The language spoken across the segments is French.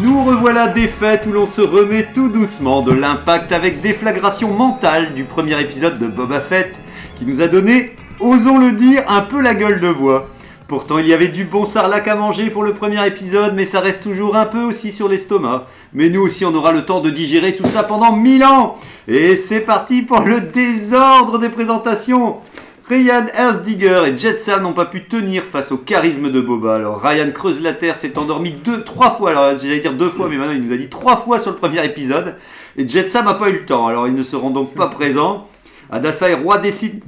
Nous revoilà des fêtes où l'on se remet tout doucement de l'impact avec déflagration mentale du premier épisode de Boba Fett qui nous a donné, osons le dire, un peu la gueule de bois. Pourtant, il y avait du bon sarlac à manger pour le premier épisode, mais ça reste toujours un peu aussi sur l'estomac. Mais nous aussi, on aura le temps de digérer tout ça pendant mille ans. Et c'est parti pour le désordre des présentations. Ryan Ersdigger et Jetsam n'ont pas pu tenir face au charisme de Boba. Alors Ryan creuse la terre, s'est endormi deux, trois fois. Alors j'allais dire deux fois, mais maintenant il nous a dit trois fois sur le premier épisode. Et Jetsam n'a pas eu le temps. Alors ils ne seront donc pas présents. Adassa est roi des sites.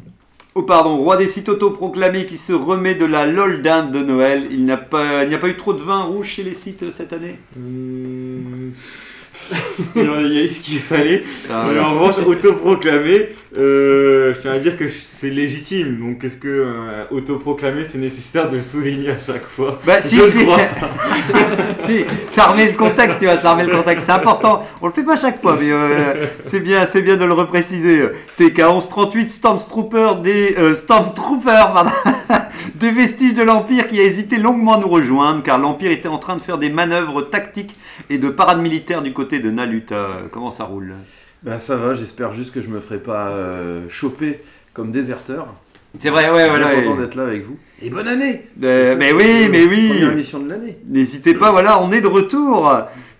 Oh pardon, roi des sites autoproclamés qui se remet de la lol dinde de Noël. Il n'y a pas, il n'y a pas eu trop de vin rouge chez les sites euh, cette année? Hmm. il y a eu ce qu'il fallait. Ah, Mais en revanche, autoproclamé, euh, je tiens à dire que c'est légitime. Donc, est-ce que euh, autoproclamé, c'est nécessaire de le souligner à chaque fois Bah si, Je si. crois. si, ça remet le contexte, tu vois, ça remet le contexte. C'est important. On le fait pas chaque fois, mais euh, c'est bien, c'est bien de le repréciser. TK 1138 Stormtrooper des euh, Stormtrooper, pardon, des vestiges de l'Empire qui a hésité longuement à nous rejoindre, car l'Empire était en train de faire des manœuvres tactiques et de parade militaire du côté de Naluta. Comment ça roule? Ben ça va, j'espère juste que je me ferai pas euh, choper comme déserteur. C'est vrai, ouais, voilà. Bien content et- d'être là avec vous. Et bonne année Euh, mais oui, mais oui. Première émission de l'année. N'hésitez pas, voilà, on est de retour.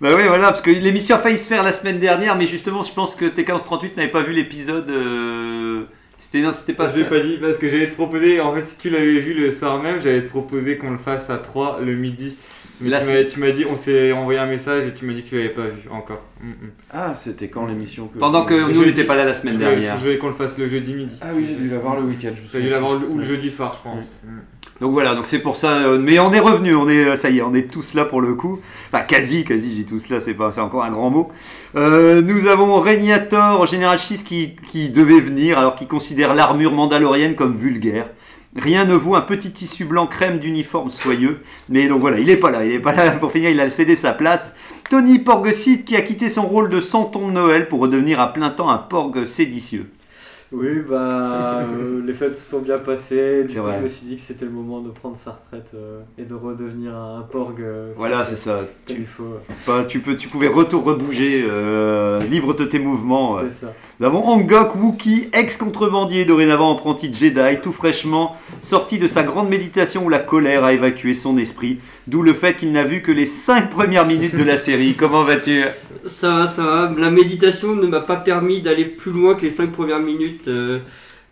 Bah oui, voilà, parce que l'émission a failli se faire la semaine dernière, mais justement, je pense que TK1138 n'avait pas vu l'épisode. euh, C'était non, c'était pas Je l'ai pas dit parce que j'allais te proposer, en fait, si tu l'avais vu le soir même, j'allais te proposer qu'on le fasse à 3 le midi. Mais Là, tu m'as- dit, on s'est envoyé un message et tu m'as dit que tu l'avais pas vu encore. Mm, mm. Ah, c'était quand l'émission que... Pendant que nous, on n'était pas là la semaine dernière. Je voulais qu'on le fasse le jeudi midi. Ah oui, j'ai dû l'avoir le week-end. J'ai dû l'avoir le- ou le jeudi soir, je pense. Mm. Donc voilà, donc c'est pour ça. euh, mais on est revenu, on est, euh, ça y est, on est tous là pour le coup. Enfin, quasi, quasi, j'ai tous là, c'est pas, c'est encore un grand mot. Euh, nous avons Régnator, Général 6 qui, qui devait venir, alors qu'il considère l'armure mandalorienne comme vulgaire. Rien ne vaut un petit tissu blanc crème d'uniforme soyeux. Mais donc voilà, il est pas là, il est pas là. Pour finir, il a cédé sa place. Tony Porgesit qui a quitté son rôle de santon de Noël pour redevenir à plein temps un porg séditieux. Oui, bah, euh, les fêtes se sont bien passées. Du coup, vrai. je me suis dit que c'était le moment de prendre sa retraite euh, et de redevenir un porg. euh, Voilà, c'est- ça. Comme il faut. Enfin, tu, peux, tu pouvais retour rebouger, euh, libre de tes mouvements. euh. C'est ça. Nous avons Angok Wookie, ex-contrebandier, dorénavant apprenti Jedi, tout fraîchement sorti de sa grande méditation où la colère a évacué son esprit, d'où le fait qu'il n'a vu que les 5 premières minutes de la série. Comment vas-tu? Ça va, ça va. La méditation ne m'a pas permis d'aller plus loin que les 5 premières minutes. Euh,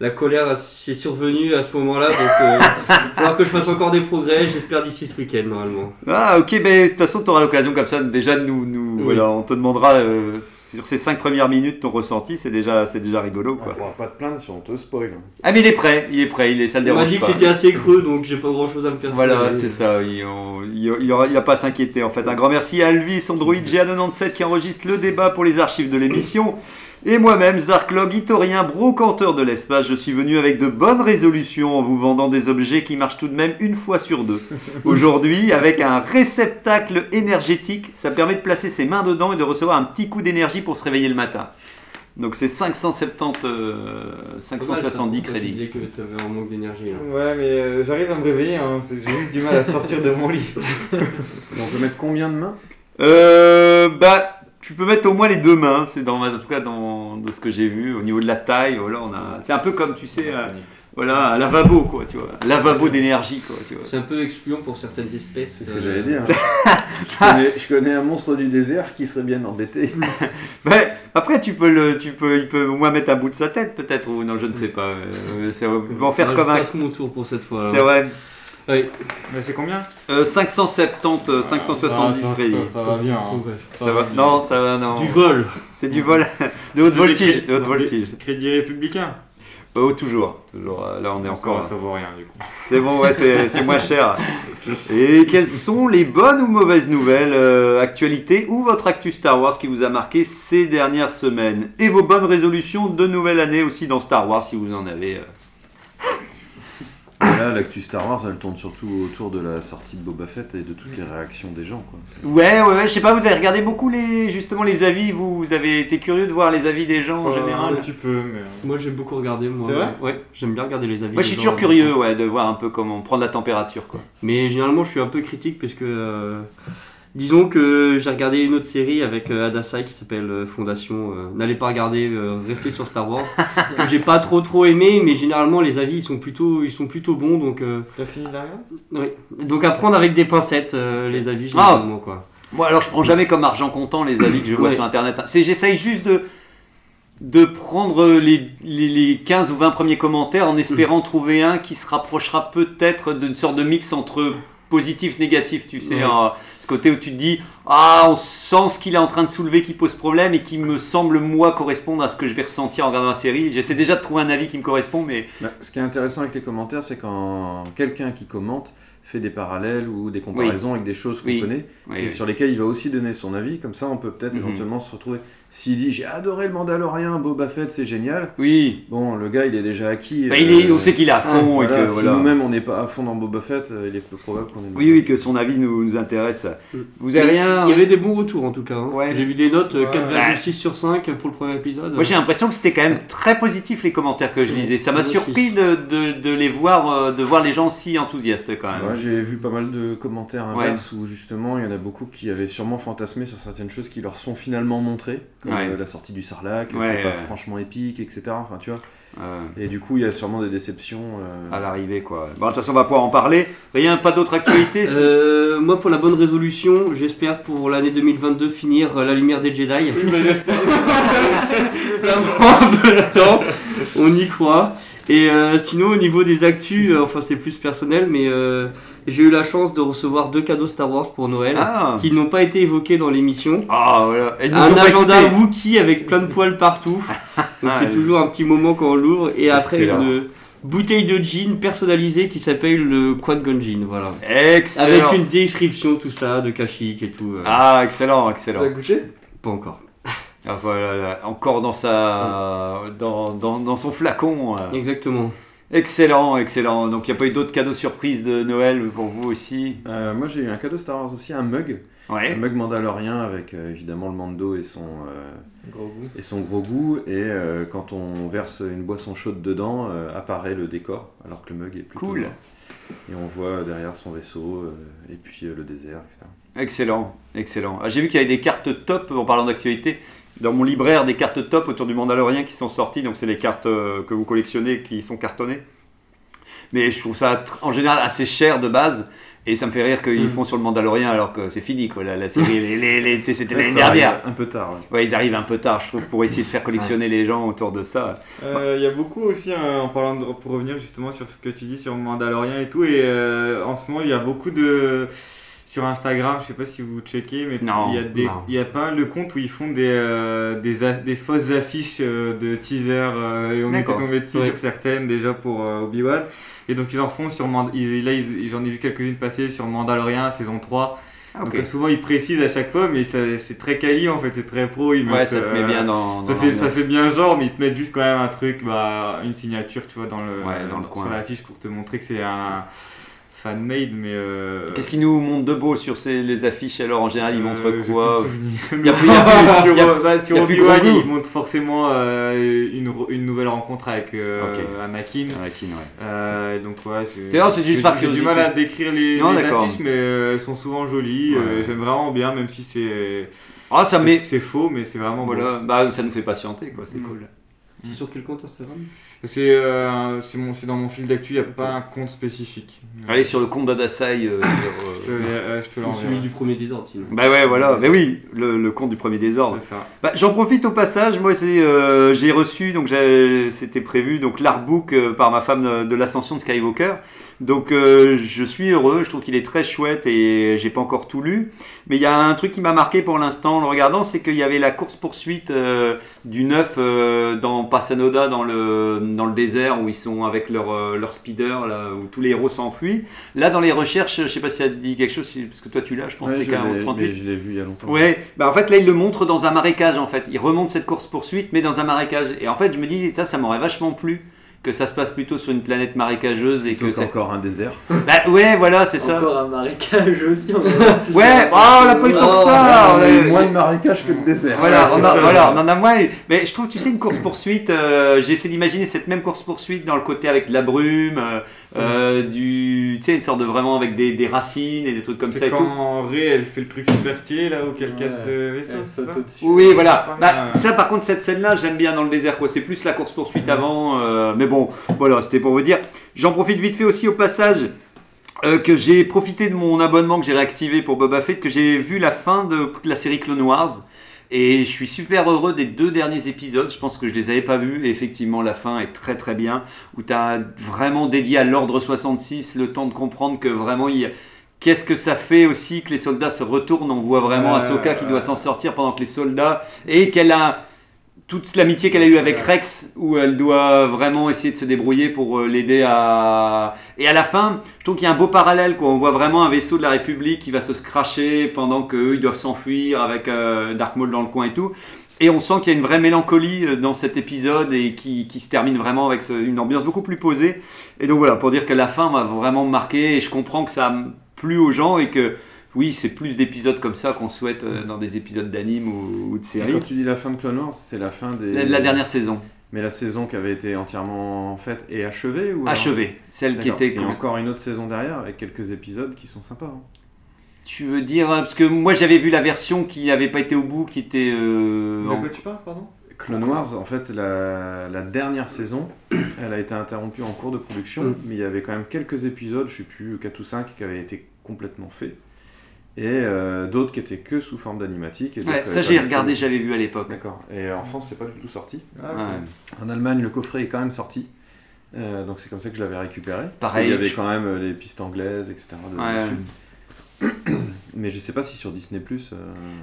la colère est survenue à ce moment-là, donc euh, il va falloir que je fasse encore des progrès. J'espère d'ici ce week-end, normalement. Ah ok, ben de toute façon tu auras l'occasion comme ça déjà de nous... nous Oui. Voilà, on te demandera euh, sur ces 5 premières minutes ton ressenti, c'est déjà, c'est déjà rigolo Il quoi. faudra pas te plaindre si on te spoil. hein. Ah mais il est prêt, il est prêt, il est, ça le On m'a dérange dit que c'était assez creux, donc j'ai pas grand-chose à me faire. Voilà, c'est ça. Il, on- il, il aura, il a pas à s'inquiéter en fait. Un grand merci à Alvis, Android GA97 qui enregistre le débat pour les archives de l'émission. Et moi-même, Zarklog, Itorien, brocanteur de l'espace, je suis venu avec de bonnes résolutions en vous vendant des objets qui marchent tout de même une fois sur deux. Aujourd'hui, avec un réceptacle énergétique, ça permet de placer ses mains dedans et de recevoir un petit coup d'énergie pour se réveiller le matin. Donc c'est 570, euh, Pas mal, ça. 570 Toi, Tu crédits. disais que t'avais un manque d'énergie. Ouais, mais euh, j'arrive à me réveiller, hein, j'ai juste du mal à sortir de mon lit. On peut mettre combien de mains? Euh, bah, tu peux mettre au moins les deux mains. C'est dans, en tout cas dans de ce que j'ai vu au niveau de la taille. Voilà, on a. C'est un peu comme tu sais, euh, voilà, un lavabo quoi, tu vois, un lavabo d'énergie quoi, tu vois. C'est un peu excluant pour certaines espèces. C'est ce que euh, j'allais dire. je, connais, je connais un monstre du désert qui serait bien embêté. Mais après, tu peux le, tu peux, il peut au moins mettre un bout de sa tête peut-être ou non, je ne sais pas. Euh, c'est- on va en faire ouais, comme je un. passe mon tour pour cette fois. C'est vrai. Oui. Mais c'est combien Euh, 570, euh, 570 Ah, ça, crédits. ça, ça va bien. hein. Ça va- Non, ça va non. Du vol. C'est du vol de haute C'est voltige, de haute voltige. Crédit républicain. Oh, toujours, toujours. euh, Là, on est Ça, encore. ça vaut rien du coup. C'est bon, ouais, c'est c'est moins cher. Et quelles sont les bonnes ou mauvaises nouvelles, euh, actualités ou votre actu Star Wars qui vous a marqué ces dernières semaines? Et vos bonnes résolutions de nouvelle année aussi dans Star Wars si vous en avez. euh. Là, l'actu Star Wars, elle tourne surtout autour de la sortie de Boba Fett et de toutes les réactions des gens. Quoi. Ouais, ouais, ouais, je sais pas, vous avez regardé beaucoup les, justement les avis, vous, vous avez été curieux de voir les avis des gens en Euh, général Un petit peu, mais. Moi j'ai beaucoup regardé moi. C'est vrai Ouais, j'aime bien regarder les avis. Moi je suis gens. toujours curieux ouais, de voir un peu comment prendre la température quoi. Mais généralement je suis un peu critique parce que euh, disons que j'ai regardé une autre série avec euh, Adasai qui s'appelle euh, Fondation. euh, N'allez pas regarder, restez sur Star Wars. que j'ai pas trop trop aimé, mais généralement les avis ils sont plutôt ils sont plutôt bons donc euh, T'as fini de la regarder oui. Donc à prendre avec des pincettes euh, les avis Ah. généralement quoi. Moi alors je prends jamais comme argent comptant les avis que je vois Ouais. sur internet. C'est j'essaye juste de de prendre les, les, les 15 ou 20 premiers commentaires en espérant trouver un qui se rapprochera peut-être d'une sorte de mix entre positif négatif, tu sais, Ouais. hein, côté où tu te dis ah on sent ce qu'il est en train de soulever qui pose problème et qui me semble moi correspondre à ce que je vais ressentir en regardant la série. J'essaie déjà de trouver un avis qui me correspond mais Bah, ce qui est intéressant avec les commentaires, c'est quand quelqu'un qui commente fait des parallèles ou des comparaisons avec des choses qu'on Oui. connaît Oui, et sur lesquelles il va aussi donner son avis. Comme ça, on peut peut-être Mhm. éventuellement se retrouver. S'il dit j'ai adoré le Mandalorien, Boba Fett, c'est génial. oui. Bon, le gars, il est déjà acquis. Bah, il est, euh, on sait qu'il est à fond voilà, et que si voilà. nous-mêmes on n'est pas à fond dans Boba Fett, euh, il est peu probable qu'on ait. Oui, oui, que son avis nous, nous intéresse. Mm. Vous avez rien. Il y avait des bons retours en tout cas. hein. Ouais. J'ai vu des notes euh, Ouais. 4,6 sur 5 pour le premier épisode. Moi j'ai l'impression que c'était quand même très positif les commentaires que je lisais. Ça m'a Moi surpris de, de, de les voir, euh, de voir les gens si enthousiastes quand même. Ouais, j'ai vu pas mal de commentaires inverses où justement il y en a beaucoup qui avaient sûrement fantasmé sur certaines choses qui leur sont finalement montrées, comme Ouais. euh, la sortie du Sarlac, Ouais, qui est pas franchement épique, etc. Enfin, tu vois. Euh, Et du coup, il y a sûrement des déceptions. euh, à l'arrivée quoi. Bon, de toute façon on va pouvoir en parler. Rien, pas d'autres actualités si- Euh, moi, pour la bonne résolution, j'espère pour l'année 2022 finir La Lumière des Jedi. Ça prend un peu de temps, on y croit. Et euh, sinon, au niveau des actus, euh, enfin c'est plus personnel, mais euh, j'ai eu la chance de recevoir deux cadeaux Star Wars pour Noël Ah, qui n'ont pas été évoqués dans l'émission. Ah, voilà. Et Un agenda. Wookie avec plein de poils partout. Donc Ah, c'est oui. toujours un petit moment quand on l'ouvre. Et après Excellent. une bouteille de gin personnalisée qui s'appelle le Quad Gun Gin. Voilà. Excellent. Avec une description, tout ça, de Kashyyyk et tout. euh, Ah, excellent, excellent. goûté? Pas encore. Ah, voilà, là, encore dans sa, dans, dans, dans son flacon. euh. Exactement. Excellent, excellent. Donc il n'y a pas eu d'autres cadeaux surprises de Noël pour vous aussi? euh, moi, j'ai eu un cadeau Star Wars aussi, un mug. Un Ouais. mug mandalorien avec euh, évidemment le Mando et son, euh, Gros goût. et son gros goût. Et euh, quand on verse une boisson chaude dedans, euh, apparaît le décor, alors que le mug est plutôt Cool. Et on voit derrière son vaisseau, euh, et puis euh, le désert, etc. Excellent, excellent. Ah, J'ai vu qu'il y avait des cartes top, en parlant d'actualité, dans mon libraire, des cartes top autour du Mandalorien qui sont sorties. Donc, c'est les cartes euh, que vous collectionnez qui sont cartonnées. Mais je trouve ça en général assez cher de base. Et ça me fait rire qu'ils Mm. font sur le Mandalorien alors que c'est fini, quoi. La, la série, les- les- les- c'était l'année dernière. Un peu tard, ouais. Ouais, ils arrivent un peu tard, je trouve, pour essayer de faire collectionner les gens autour de ça. Euh, Il y a beaucoup aussi, euh, en parlant de, pour revenir justement sur ce que tu dis sur Mandalorian et tout, et euh, en ce moment il y a beaucoup de. Sur Instagram, je sais pas si vous checkez, mais Non, il y a des, non. il y a pas mal de comptes où ils font des, euh, des, des fausses affiches euh, de teaser, euh, et on était tombé dessus sur certaines déjà pour euh, Obi-Wan. Et donc ils en refont sur ils- là ils- j'en ai vu quelques-unes passer sur Mandalorian saison 3. Ah, Donc ok. euh, souvent ils précisent à chaque fois, mais c'est très quali en fait, c'est très pro. Ils Ouais, mettent, ça te met euh, bien dans. ça dans fait, ça fait bien genre, mais ils te mettent juste quand même un truc, bah, une signature, tu vois, dans le, Ouais, dans le sur coin. l'affiche pour te montrer que c'est un fan-made, mais... Euh, Qu'est-ce qu'ils nous montrent de beau sur ces, les affiches alors en général Ils euh, montrent j'ai quoi de. Il y a plus- il y a plus- sur, il y a- sur il y a plus Obi-Wan, ils montrent forcément euh, une, une nouvelle rencontre avec euh, Ok. Anakin. Anakin, ouais. Euh, donc ouais, c'est C'est- non, c'est juste j'ai- par J'ai du mal à décrire les, Non, les affiches, mais euh, elles sont souvent jolies. Ouais. euh, J'aime vraiment bien, même si c'est Ah, ça c'est- met. c'est faux, mais c'est vraiment beau. Voilà, bah, ça nous fait patienter, quoi, c'est Mm. cool. C'est sur quel compte Instagram? C'est euh, c'est mon- c'est dans mon fil d'actu, il n'y a pas un compte spécifique. Allez sur le compte d'Adasai. euh, Je sur, peux, euh, euh, je peux celui du premier désordre sinon. Bah ouais, voilà. Mais oui, le, le compte du premier désordre. C'est ça. Bah, J'en profite au passage. Moi, c'est, euh, j'ai reçu, donc c'était prévu, donc l'artbook euh, par ma femme de, de l'ascension de Skywalker. Donc euh, je suis heureux. Je trouve qu'il est très chouette et j'ai pas encore tout lu. Mais il y a un truc qui m'a marqué pour l'instant en le regardant, c'est qu'il y avait la course poursuite du 9 euh, dans Passanoda dans le, dans le désert où ils sont avec leur, euh, leur speeder, là, où tous les héros s'enfuient. Là, dans les recherches, je sais pas si ça te dit quelque chose, parce que toi tu l'as, je pense, Ouais, les je l'ai- 1138. mais je l'ai vu il y a longtemps. Ouais, bah en fait là il le montre dans un marécage en fait. Il remonte cette course poursuite mais dans un marécage. Et en fait je me dis ça ça m'aurait vachement plu que ça se passe plutôt sur une planète marécageuse et que c'est qu'encore un désert. Bah ouais voilà c'est ça. Encore un marécage aussi. on a- Ouais, oh, on n'a pas eu tant que ça. on on a a- eu moins de marécages que de désert. Voilà, Ouais, on a- ça. voilà, on en a moins eu. Mais je trouve, tu sais, une course poursuite. j'ai essayé d'imaginer cette même course poursuite dans le côté avec de la brume, euh, euh, du, tu sais, une sorte de vraiment avec des, des racines et des trucs comme ça. C'est et quand vrai elle fait le truc super stylé là où qu'elle Ouais. casse le vaisseau, ça. Oui, voilà. Bah, ça, par contre, cette scène-là, j'aime bien dans le désert, quoi. C'est plus la course poursuite avant, euh, mais bon, voilà, c'était pour vous dire. J'en profite vite fait aussi au passage. euh, que j'ai profité de mon abonnement que j'ai réactivé pour Boba Fett, que j'ai vu la fin de la série Clone Wars. Et je suis super heureux des deux derniers épisodes. Je pense que je les avais pas vus. Et effectivement, la fin est très très bien. Où tu as vraiment dédié à l'ordre 66 le temps de comprendre que vraiment il y a- Qu'est-ce que ça fait aussi que les soldats se retournent On voit vraiment Ouais, Ahsoka qui doit s'en sortir pendant que les soldats. Et qu'elle a toute l'amitié qu'elle a eue avec Rex, où elle doit vraiment essayer de se débrouiller pour euh, l'aider à. Et à la fin, je trouve qu'il y a un beau parallèle, quoi. On voit vraiment un vaisseau de la République qui va se scratcher pendant qu'eux, ils doivent s'enfuir avec euh, Dark Maul dans le coin et tout. Et on sent qu'il y a une vraie mélancolie euh, dans cet épisode et qui, qui se termine vraiment avec ce- une ambiance beaucoup plus posée. Et donc voilà, pour dire que la fin m'a vraiment marqué et je comprends que ça a plu aux gens et que oui, c'est plus d'épisodes comme ça qu'on souhaite euh, dans des épisodes d'anime ou, ou de séries. Quand tu dis la fin de Clone Wars, c'est la fin des. La, la dernière saison, Mais la saison qui avait été entièrement faite et achevée ou alors- achevée, celle qui était. qu'il y a encore une autre saison derrière avec quelques épisodes qui sont sympas. hein. Tu veux dire, hein, parce que moi j'avais vu la version qui n'avait pas été au bout, qui était. euh, De en- quoi tu parles, pardon? Clone Wars, en fait, la, la dernière saison, elle a été interrompue en cours de production, Mm. mais il y avait quand même quelques épisodes, je sais plus, 4 ou 5, qui avaient été complètement faits. Et euh, d'autres qui étaient que sous forme d'animatique. et Ouais, ça j'ai regardé, tout. j'avais vu à l'époque. D'accord. Et en France, c'est pas du tout sorti. Ah, Ouais. En Allemagne, le coffret est quand même sorti. Euh, donc c'est comme ça que je l'avais récupéré. Pareil, qu'il y avait quand même euh, les pistes anglaises, etc. de- Ouais. dessus. Mais je sais pas si sur Disney Plus.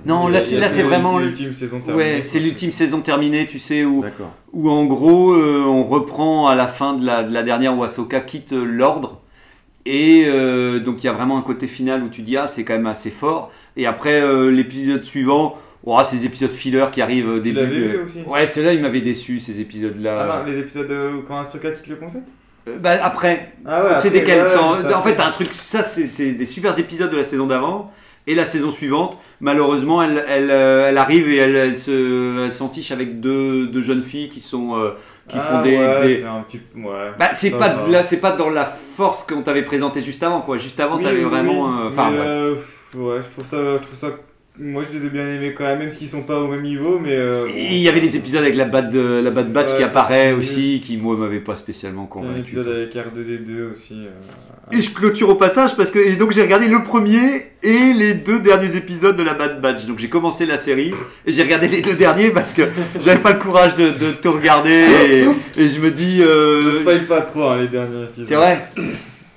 Non, Il là a- c'est il là c'est vraiment. l'ultime saison terminée. Ouais, c'est l'ultime saison terminée, tu sais, où, D'accord. où en gros euh, on reprend à la fin de la, de la dernière où Ahsoka quitte euh, l'ordre. Et euh, donc il y a vraiment un côté final où tu dis ah c'est quand même assez fort. Et après euh, l'épisode suivant, oh, ces épisodes filler qui arrivent au Tu début. l'avais vu euh, aussi? Ouais, c'est là il m'avait déçu ces épisodes là. Ah non, les épisodes de quand Astroka quitte le conseil? Bah après, Ah ouais, c'est desquels ouais, En fait, t'as un truc, ça c'est des super épisodes de la saison d'avant. Et la saison suivante, malheureusement, elle, elle, euh, elle arrive et elle, elle se, elle s'entiche avec deux, deux jeunes filles qui sont euh, qui Ah font des. ouais, des- c'est un petit. Ouais. Bah, c'est pas va. là, c'est pas dans la force qu'on t'avait présenté juste avant, quoi. Juste avant, Oui, t'avais oui, vraiment. oui, euh, Enfin, ouais. euh, ouais, je trouve ça, je trouve ça. Moi, je les ai bien aimés quand même, même s'ils sont pas au même niveau, mais. euh, Et il y avait des épisodes avec la Bad, de- la Bad Batch Ouais, qui apparaît aussi, qui moi m'avait pas spécialement y a un convaincu. épisode avec R2D2 aussi. euh, Et je clôture au passage parce que et donc j'ai regardé le premier et les deux derniers épisodes de la Bad Batch. Donc j'ai commencé la série et j'ai regardé les deux derniers parce que j'avais pas le courage de, de tout regarder et, et je me dis. euh, Je spoil pas trop hein, les derniers épisodes. c'est vrai.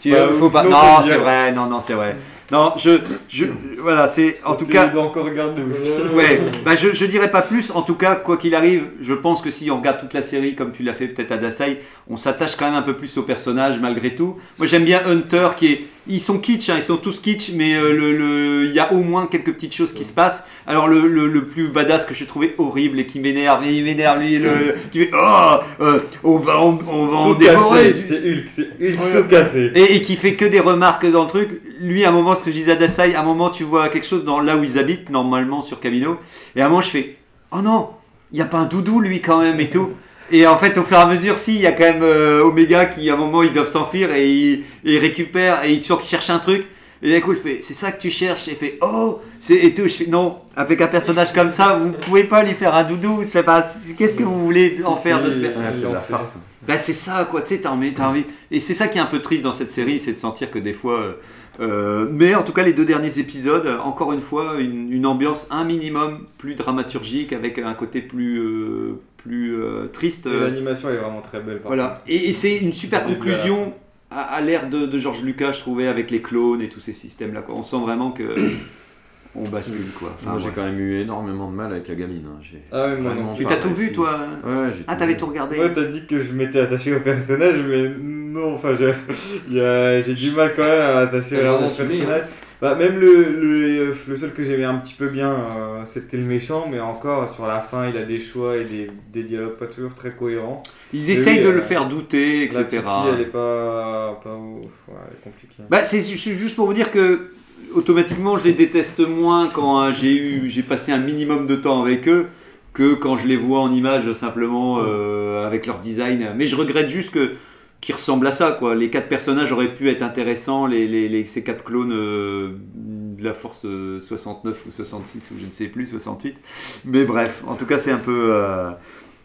Tu Bah, faut ou pas. sinon, Non, c'est vrai. Non, non, c'est vrai. Non, je, je, voilà, c'est en tout cas. encore regarder aussi. Ouais, bah je, je dirais pas plus. En tout cas, quoi qu'il arrive, je pense que si on regarde toute la série comme tu l'as fait peut-être à Dasai, on s'attache quand même un peu plus au personnage malgré tout. Moi j'aime bien Hunter qui est. Ils sont kitsch, hein, ils sont tous kitsch, mais euh, le, le- il y a au moins quelques petites choses qui se passent. Alors le, le, plus badass que j'ai trouvé horrible et qui m'énerve, il m'énerve lui, le, qui fait Oh, euh, on va en, on va en dévorer. c'est Hulk, c'est Hulk Ouais. tout cassé. Et, et qui fait que des remarques dans le truc. Lui, à un moment, ce que je disais à Dasai, à un moment, tu vois quelque chose dans là où ils habitent, normalement, sur Camino. Et à un moment, je fais Oh non, il n'y a pas un doudou, lui, quand même, et tout. Et en fait, au fur et à mesure, si, il y a quand même euh, Omega qui, à un moment, ils doivent s'enfuir et ils récupèrent et ils toujours qu'ils cherchent un truc. Et d'un coup, il fait C'est ça que tu cherches? Et il fait Oh c'est Et tout. Je fais Non, avec un personnage comme ça, vous pouvez pas lui faire un doudou. C'est pas. Qu'est-ce que vous voulez en faire de ce si, per- Ouais, c'est la farce. bah c'est ça quoi, tu sais, t'as envie, t'as envie. Et c'est ça qui est un peu triste dans cette série, c'est de sentir que des fois... euh, euh, mais en tout cas les deux derniers épisodes, encore une fois, une, une ambiance un minimum plus dramaturgique avec un côté plus, euh, plus euh, triste. Euh, L'animation elle est vraiment très belle. par voilà. Et, et c'est une super conclusion à, à l'ère de, de George Lucas, je trouvais, avec les clones et tous ces systèmes-là. On sent vraiment que... on bascule quoi. Enfin, Moi j'ai ouais. quand même eu énormément de mal avec la gamine. hein. J'ai Ah moi non. Tu t'as tout vu toi Ouais, j'ai Ah, tout t'avais vu. tout regardé Ouais, t'as dit que je m'étais attaché au personnage, mais non, enfin, j'ai a- du mal quand même à m'attacher droit vraiment au d'assumer, personnage. Bah, même le, le, le seul que j'aimais un petit peu bien, euh, c'était le méchant, mais encore sur la fin, il a des choix et des, des dialogues pas toujours très cohérents. Ils essayent oui, de euh, le faire douter, La etc. petite fille, elle est pas, pas ouf, ouais, elle est compliquée. Bah, c'est juste pour vous dire que automatiquement je les déteste moins quand euh, j'ai eu j'ai passé un minimum de temps avec eux que quand je les vois en image simplement euh, avec leur design. Mais je regrette juste que qu'ils ressemblent à ça quoi. Les quatre personnages auraient pu être intéressants, les, les- les- ces quatre clones euh, de la Force euh, 69 ou 66 ou je ne sais plus 68. Mais bref, en tout cas c'est un peu. euh,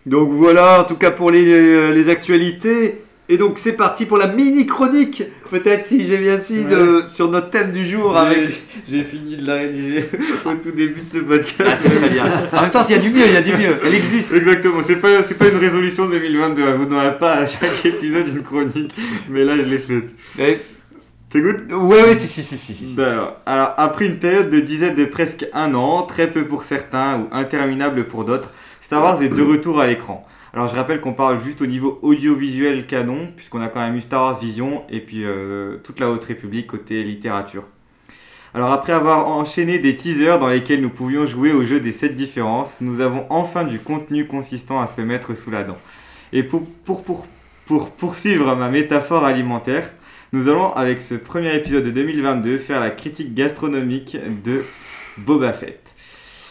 Donc voilà, en tout cas pour les, les actualités. Et donc c'est parti pour la mini chronique, peut-être si j'ai bien si, sur notre thème du jour avec. J'ai- J'ai fini de la rédiger au tout début de ce podcast. Ah, c'est très bien. En même temps, s'il y a du mieux, il y a du mieux. Elle existe. Exactement, c'est pas, c'est pas une résolution 2022, hein. vous n'aurez pas à chaque épisode une chronique, mais là je l'ai faite. C'est good? Ouais, ouais, si, si, si, si. si. alors, alors, après une période de dizaines de presque un an, très peu pour certains ou interminable pour d'autres, Star Wars est de retour à l'écran. Alors je rappelle qu'on parle juste au niveau audiovisuel canon, puisqu'on a quand même eu Star Wars Vision et puis euh, toute la Haute République côté littérature. Alors après avoir enchaîné des teasers dans lesquels nous pouvions jouer au jeu des 7 différences, nous avons enfin du contenu consistant à se mettre sous la dent. Et pour, pour, pour, pour poursuivre ma métaphore alimentaire, nous allons avec ce premier épisode de 2022 faire la critique gastronomique de Boba Fett.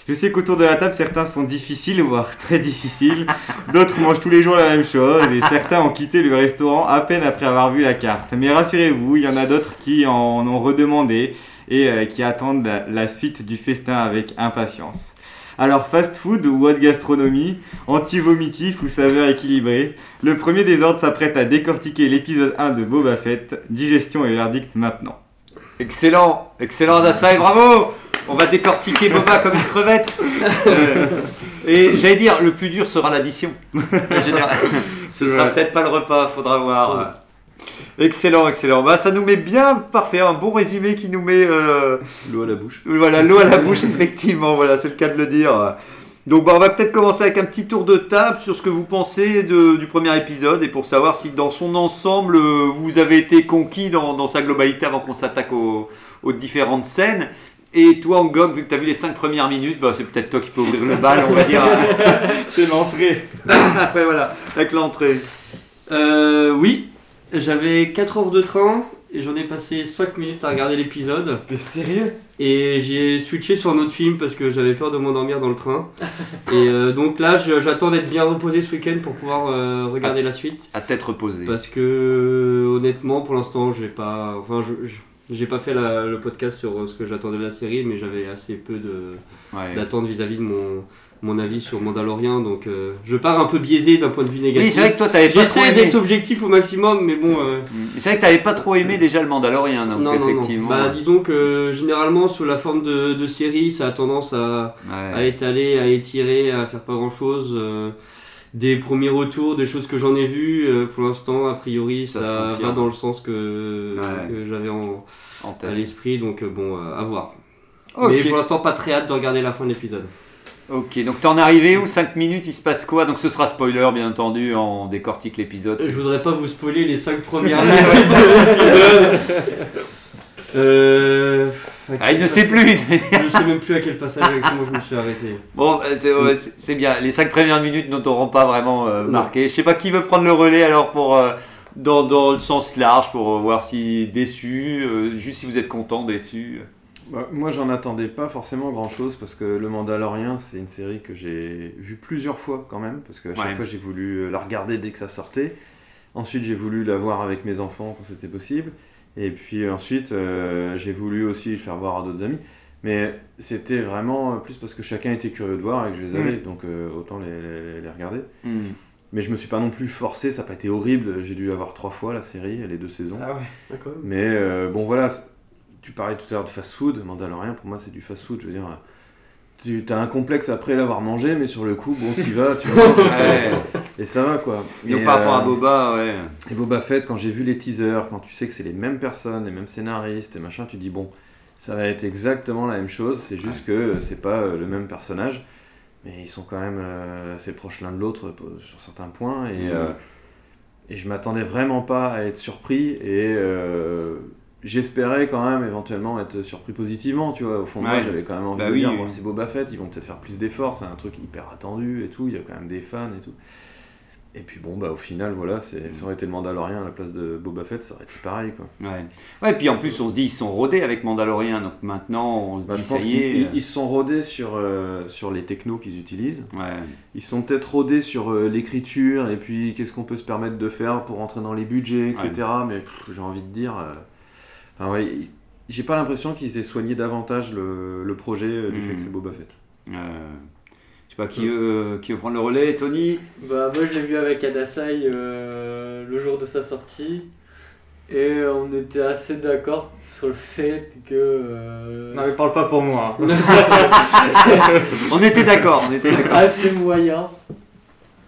Je sais qu'autour de la table, certains sont difficiles, voire très difficiles. D'autres mangent tous les jours la même chose et certains ont quitté le restaurant à peine après avoir vu la carte. Mais rassurez-vous, il y en a d'autres qui en ont redemandé et euh, qui attendent la, suite du festin avec impatience. Alors, fast food ou haute gastronomie, anti-vomitif ou saveur équilibrée, le premier des ordres s'apprête à décortiquer l'épisode 1 de Boba Fett. Digestion et verdict maintenant. Excellent, excellent Adassa et bravo On va décortiquer Boba comme une crevette. Euh, et j'allais dire, le plus dur sera l'addition. Ce sera peut-être pas le repas, faudra voir. Excellent, excellent. Bah, ça nous met bien parfait, un bon résumé qui nous met euh, L'eau à la bouche. Voilà, l'eau à la bouche, effectivement, voilà, c'est le cas de le dire. Donc bah, on va peut-être commencer avec un petit tour de table sur ce que vous pensez de- du premier épisode et pour savoir si dans son ensemble euh, vous avez été conquis dans, dans sa globalité avant qu'on s'attaque aux, aux différentes scènes. Et toi, Angog, vu que tu as vu les 5 premières minutes, bah, c'est peut-être toi qui peux ouvrir le bal, on va dire. C'est l'entrée. ouais, voilà, avec l'entrée. Euh, oui, j'avais 4 heures de train et j'en ai passé 5 minutes à regarder l'épisode. T'es sérieux? Et j'ai switché sur un autre film parce que j'avais peur de m'endormir dans le train. Et euh, donc là, j'attends d'être bien reposé ce week-end pour pouvoir euh, regarder la suite. À tête reposée. Parce que honnêtement, pour l'instant, j'ai pas, enfin, je- je- j'ai pas fait la- le podcast sur euh, ce que j'attendais de la série, mais j'avais assez peu de Ouais. d'attente vis-à-vis de mon mon avis sur Mandalorian, donc euh, je pars un peu biaisé d'un point de vue négatif. Oui, c'est vrai que toi, t'avais pas trop J'essaie aimé. d'être objectif au maximum, mais bon. euh, C'est vrai que t'avais pas trop aimé déjà le Mandalorian, donc non, non, non. effectivement. Bah, disons que généralement, sous la forme de, de série, ça a tendance à, Ouais. à étaler, à étirer, à faire pas grand chose. Des premiers retours, des choses que j'en ai vues, euh, pour l'instant, a priori, Ça va dans le sens que, Ouais. que j'avais en, En tête. à l'esprit, donc euh, bon, euh, à voir. Mais pour l'instant, pas très hâte de regarder la fin de l'épisode. Ok, donc t'en es arrivé où? 5 minutes, il se passe quoi? Donc ce sera spoiler, bien entendu, on décortique l'épisode. Je voudrais pas vous spoiler les 5 premières minutes de l'épisode. Euh, à Ah, il ne sait passage- plus Je sais même plus à quel passage exactement je me suis arrêté. Bon, euh, c'est ouais, c'est- bien, les 5 premières minutes ne t'auront pas vraiment euh, marqué. Je sais pas qui veut prendre le relais alors pour... euh, dans, dans le sens large pour voir si déçu, euh, juste si vous êtes content, déçu. Bah, moi, j'en attendais pas forcément grand chose parce que Le Mandalorian, c'est une série que j'ai vue plusieurs fois quand même. Parce qu'à chaque Ouais. fois, j'ai voulu la regarder dès que ça sortait. Ensuite, j'ai voulu la voir avec mes enfants quand c'était possible. Et puis ensuite, euh, j'ai voulu aussi le faire voir à d'autres amis. Mais c'était vraiment plus parce que chacun était curieux de voir et que je les avais, donc euh, autant les, les- les regarder. Hmm. Mais je me suis pas non plus forcé, ça n'a pas été horrible. J'ai dû la voir trois fois la série, les deux saisons. Ah ouais. D'accord. Mais euh, bon, voilà, tu parlais tout à l'heure de fast-food. Mandalorian, pour moi, c'est du fast-food. Je veux dire, tu as un complexe après l'avoir mangé, mais sur le coup, bon, tu y vas, tu vas Ouais. et ça va quoi. Donc Et, par rapport à euh, Boba, ouais. Et Boba Fett, quand j'ai vu les teasers, quand tu sais que c'est les mêmes personnes, les mêmes scénaristes et machin, tu dis bon, ça va être exactement la même chose. C'est juste que c'est pas euh, le même personnage, mais ils sont quand même euh, assez proches l'un de l'autre euh, sur certains points. Et, euh, et je m'attendais vraiment pas à être surpris. Et euh, j'espérais quand même éventuellement être surpris positivement. Tu vois, au fond moi, j'avais quand même envie Bah de oui, dire oui. c'est Boba Fett, ils vont peut-être faire plus d'efforts. C'est un truc hyper attendu et tout. Il y a quand même des fans et tout. Et puis bon, bah au final, voilà, c'est, ça aurait été le Mandalorian à la place de Boba Fett, ça aurait été pareil quoi. Ouais. ouais, et puis en plus, on se dit, ils sont rodés avec Mandalorian, donc maintenant, on se Bah, dit, je ça pense y est. ils- ils se sont rodés sur, euh, sur les technos qu'ils utilisent. Ouais. Ils sont peut-être rodés sur euh, l'écriture et puis qu'est-ce qu'on peut se permettre de faire pour rentrer dans les budgets, etc. Mais pff, j'ai envie de dire. euh, enfin, ouais, j'ai pas l'impression qu'ils aient soigné davantage le, le projet euh, du Mhm. fait que c'est Boba Fett. Euh, je sais pas qui veut, qui veut prendre le relais, Tony? Bah moi je l'ai vu avec Adasai euh, le jour de sa sortie et on était assez d'accord sur le fait que... euh, Non mais parle pas pour moi. hein. On était d'accord, on était c'est d'accord. assez moyen.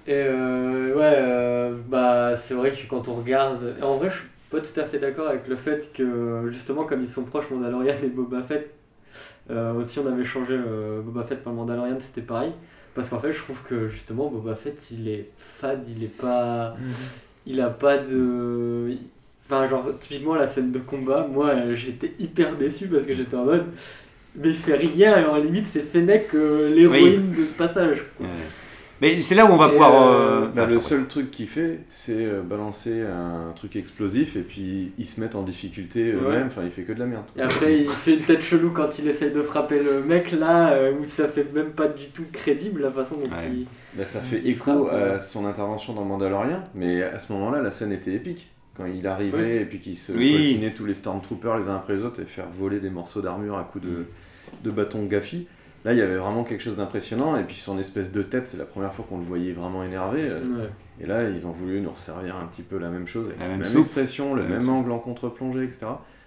Et euh, ouais, euh, bah c'est vrai que quand on regarde... en vrai je suis pas tout à fait d'accord avec le fait que justement comme ils sont proches Mandalorian et Boba Fett, euh, aussi on avait changé euh, Boba Fett par le Mandalorian, c'était pareil. Parce qu'en fait je trouve que justement Boba Fett il est fade, il est pas... il a pas de. Enfin, genre, typiquement la scène de combat, moi j'étais hyper déçu parce que j'étais en mode. Mais il fait rien, et en limite c'est Fennec euh, l'héroïne de ce passage. quoi. Mais c'est là où on va Et, pouvoir. euh, euh, Bah, le seul truc qu'il fait, c'est euh, balancer un truc explosif et puis ils se mettent en difficulté eux-mêmes. Enfin, il fait que de la merde. Et après il fait une tête chelou quand il essaye de frapper le mec là, euh, où ça fait même pas du tout crédible la façon dont Ouais. il. Bah, ça fait écho frappe, à ouais. son intervention dans Mandalorian, mais à ce moment-là, la scène était épique. Quand il arrivait et puis qu'il se Oui. coltinait tous les Stormtroopers les uns après les autres et faire voler des morceaux d'armure à coups de, de bâton Gaffi. Là, il y avait vraiment quelque chose d'impressionnant. Et puis son espèce de tête, c'est la première fois qu'on le voyait vraiment énervé. euh, Ouais. Et là, ils ont voulu nous resservir un petit peu la même chose, avec La la même même, expression, le La même angle en contre-plongée, etc.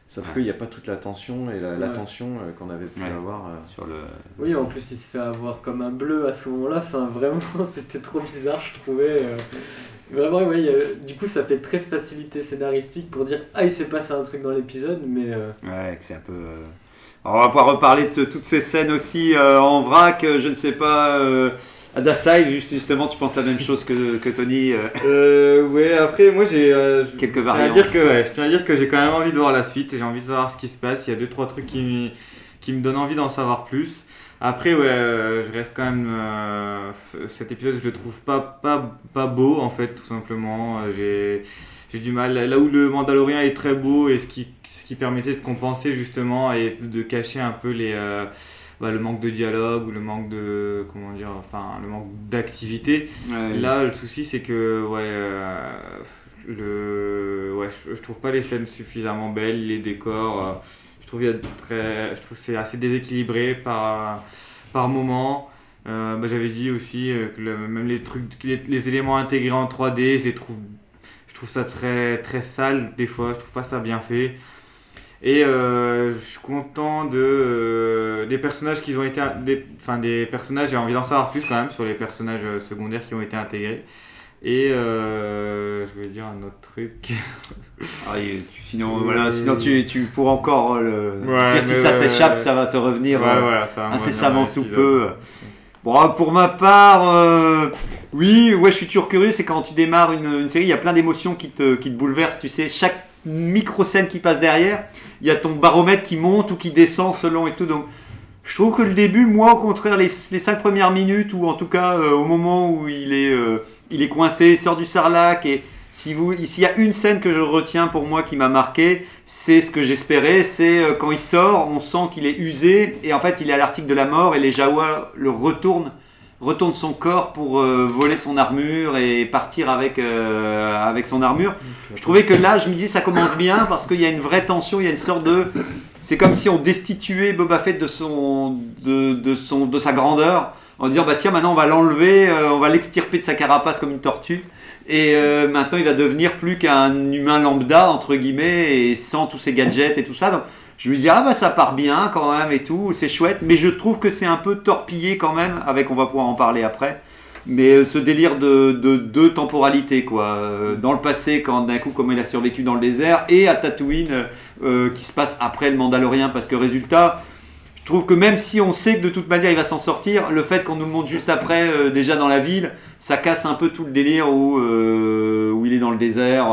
Sauf Ouais. qu'il n'y a pas toute la tension et la- Ouais. l'attention euh, qu'on avait pu Ouais. avoir. euh. sur le. Oui, en plus il se fait avoir comme un bleu à ce moment-là, enfin vraiment c'était trop bizarre je trouvais. euh. Vraiment, a- du coup ça fait très facilité scénaristique pour dire ah il s'est passé un truc dans l'épisode, mais. euh, Ouais, que c'est un peu. Euh, On va pouvoir reparler de toutes ces scènes aussi euh, en vrac, euh, je ne sais pas. Euh... Adasai, juste- justement, tu penses la même chose que, que Tony euh, Euh, ouais, après, moi j'ai. euh, Quelques je tiens à variantes. dire que, ouais, je tiens à dire que j'ai quand même envie de voir la suite et j'ai envie de savoir ce qui se passe. Il y a deux trois trucs qui, qui me donnent envie d'en savoir plus. Après, ouais, euh, je reste quand même. euh, cet épisode, je le trouve pas, pas, pas beau en fait, tout simplement. Euh, J'ai. Du mal, là où le Mandalorien est très beau et ce qui, qui permettait de compenser justement et de cacher un peu les, euh, bah, le manque de dialogue ou le manque de, comment dire, enfin le manque d'activité. ouais. Là, le souci, c'est que ouais, euh, le, ouais, je, je trouve pas les scènes suffisamment belles, les décors. euh, je trouve y a très, je trouve c'est assez déséquilibré par par moment. Euh, bah, J'avais dit aussi euh, que le- même les trucs, les, les éléments intégrés en 3D, je les trouve, je trouve ça très très sale des fois. Je trouve pas ça bien fait. Et euh, je suis content de euh, des personnages qui ont été des, enfin des personnages. J'ai envie d'en savoir plus quand même sur les personnages euh, secondaires qui ont été intégrés. Et euh, je vais dire un autre truc. Ah, tu- sinon, voilà, sinon tu, tu pourras encore le. Ouais, cas, si ça t'échappe, ça va te revenir Ouais, voilà, ça va me incessamment sous peu. Bon, pour ma part, oui, ouais, je suis toujours curieux. C'est quand tu démarres une, une série, il y a plein d'émotions qui te, qui te bouleversent. Tu sais, chaque micro-scène qui passe derrière, il y a ton baromètre qui monte ou qui descend selon et tout. Donc, je trouve que le début, moi, au contraire, les, les cinq premières minutes, ou en tout cas euh, au moment où il est, euh, il est coincé, il sort du sarlac, et si vous, s'il y a une scène que je retiens pour moi qui m'a marqué, c'est ce que j'espérais, c'est euh, quand il sort, on sent qu'il est usé, et en fait il est à l'article de la mort, et les Jawa le retournent, retournent son corps pour euh, voler son armure et partir avec, euh, avec son armure. Je trouvais que là, je me disais, ça commence bien, parce qu'il y a une vraie tension, il y a une sorte de... C'est comme si on destituait Boba Fett de, son, de, de, son, de sa grandeur, en disant, bah tiens, maintenant on va l'enlever, euh, on va l'extirper de sa carapace comme une tortue. Et maintenant, il va devenir plus qu'un humain lambda, entre guillemets, et sans tous ces gadgets et tout ça. Donc, je me dis, ah bah ça part bien quand même et tout, c'est chouette. Mais je trouve que c'est un peu torpillé quand même, avec, on va pouvoir en parler après, mais euh, ce délire de, de deux temporalités, quoi. Euh, Dans le passé, quand d'un coup, comment il a survécu dans le désert, et à Tatooine, euh, qui se passe après le Mandalorien, parce que résultat, je trouve que même si on sait que de toute manière il va s'en sortir, le fait qu'on nous le montre juste après, déjà dans la ville, ça casse un peu tout le délire où, où il est dans le désert.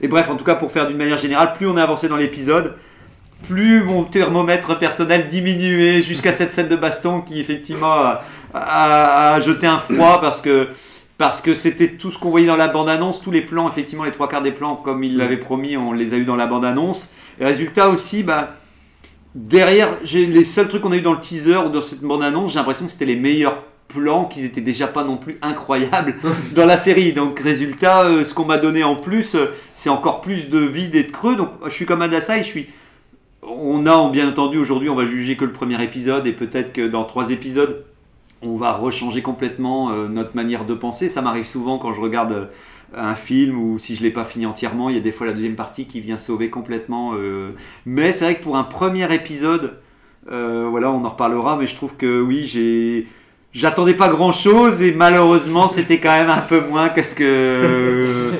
Et bref, en tout cas, pour faire d'une manière générale, plus on est avancé dans l'épisode, plus mon thermomètre personnel diminuait jusqu'à cette scène de baston qui effectivement a, a- a jeté un froid parce que parce que c'était tout ce qu'on voyait dans la bande-annonce, tous les plans, effectivement les trois quarts des plans comme il l'avait promis, on les a eu dans la bande-annonce. Et résultat aussi, bah, derrière, les seuls trucs qu'on a eu dans le teaser ou dans cette bande-annonce, j'ai l'impression que c'était les meilleurs plans, qu'ils étaient déjà pas non plus incroyables dans la série. Donc résultat, euh, ce qu'on m'a donné en plus, euh, c'est encore plus de vide et de creux. Donc je suis comme Adasai, je suis on a bien entendu aujourd'hui, on va juger que le premier épisode et peut-être que dans trois épisodes, on va rechanger complètement euh, notre manière de penser. Ça m'arrive souvent quand je regarde euh, un film ou si je l'ai pas fini entièrement, il y a des fois la deuxième partie qui vient sauver complètement. euh. Mais c'est vrai que pour un premier épisode, voilà, on en reparlera, mais je trouve que oui, j'ai J'attendais pas grand chose et malheureusement c'était quand même un peu moins que ce que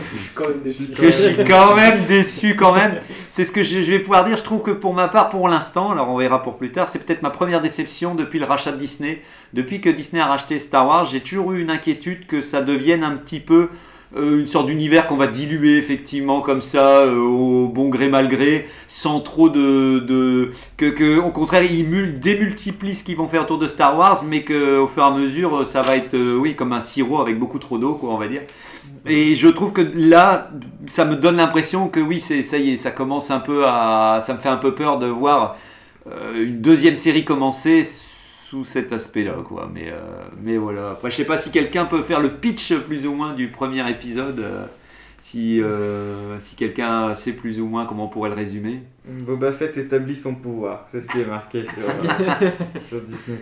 je suis quand même déçu quand même. C'est ce que je, vais pouvoir dire. Je trouve que pour ma part, pour l'instant, alors on verra pour plus tard, c'est peut-être ma première déception depuis le rachat de Disney. Depuis que Disney a racheté Star Wars, j'ai toujours eu une inquiétude que ça devienne un petit peu une sorte d'univers qu'on va diluer effectivement comme ça euh, au bon gré mal gré sans trop de, que, au contraire ils mul- démultiplient ce qu'ils vont faire autour de Star Wars mais que au fur et à mesure ça va être euh, oui comme un sirop avec beaucoup trop d'eau quoi on va dire. Et je trouve que là, ça me donne l'impression que oui, c'est ça y est, ça commence un peu à, ça me fait un peu peur de voir euh, une deuxième série commencer sous cet aspect-là, quoi. Mais, euh, mais voilà. Après, je sais pas si quelqu'un peut faire le pitch plus ou moins du premier épisode. euh, si euh, si quelqu'un sait plus ou moins comment on pourrait le résumer. Boba Fett établit son pouvoir, c'est ce qui est marqué sur, sur Disney+.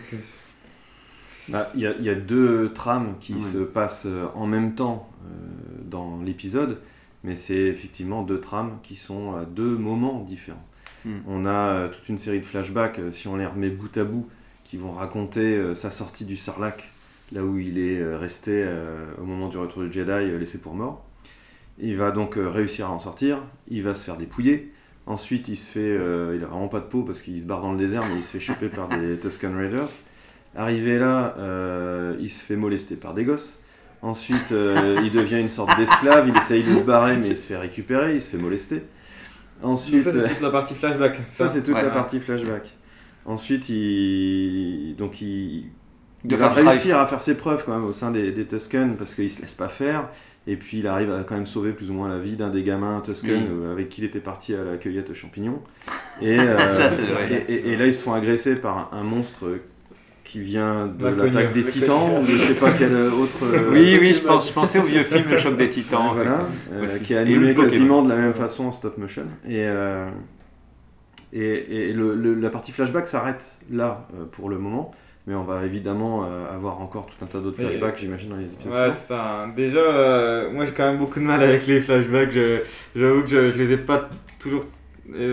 Bah, Il y, a- il y a deux trames qui Ouais. se passent euh, en même temps euh, dans l'épisode, mais c'est effectivement deux trames qui sont à deux moments différents. Mm. On a euh, toute une série de flashbacks, euh, si on les remet bout à bout, qui vont raconter euh, sa sortie du Sarlacc, là où il est euh, resté euh, au moment du retour du Jedi, laissé pour mort. Il va donc réussir à en sortir, il va se faire dépouiller. Ensuite, il se fait, euh, il a vraiment pas de peau parce qu'il se barre dans le désert, mais il se fait choper par des Tusken Raiders. Arrivé là, euh, il se fait molester par des gosses. Ensuite, euh, il devient une sorte d'esclave, il essaye de se barrer, mais il se fait récupérer, il se fait molester. Donc Ensuite, ça, c'est toute la partie flashback. ça, c'est toute Ouais, la ouais. partie flashback. Ensuite, il, donc il, Il va réussir à faire ses preuves quand même au sein des, des Tusken parce qu'il se laisse pas faire. Et puis il arrive à quand même sauver plus ou moins la vie d'un des gamins Tusken Oui. euh, avec qui il était parti à la cueillette aux champignons. Et, euh, Ça, c'est vrai. et, et- et là, ils se font agresser par un, un monstre qui vient de l'attaque des titans ou je sais pas quel autre. euh, oui, oui, je, pense, je pensais au vieux film Le choc des titans. voilà, euh, qui est animé quasiment de la même façon en stop motion. Et, euh, et, et le- le- la partie flashback s'arrête là euh, pour le moment, mais on va évidemment euh, avoir encore tout un tas d'autres flashbacks, j'imagine, dans les épisodes. Ouais, c'est ça. hein. Déjà, euh, moi j'ai quand même beaucoup de mal avec les flashbacks. J'avoue que je, je les ai pas toujours.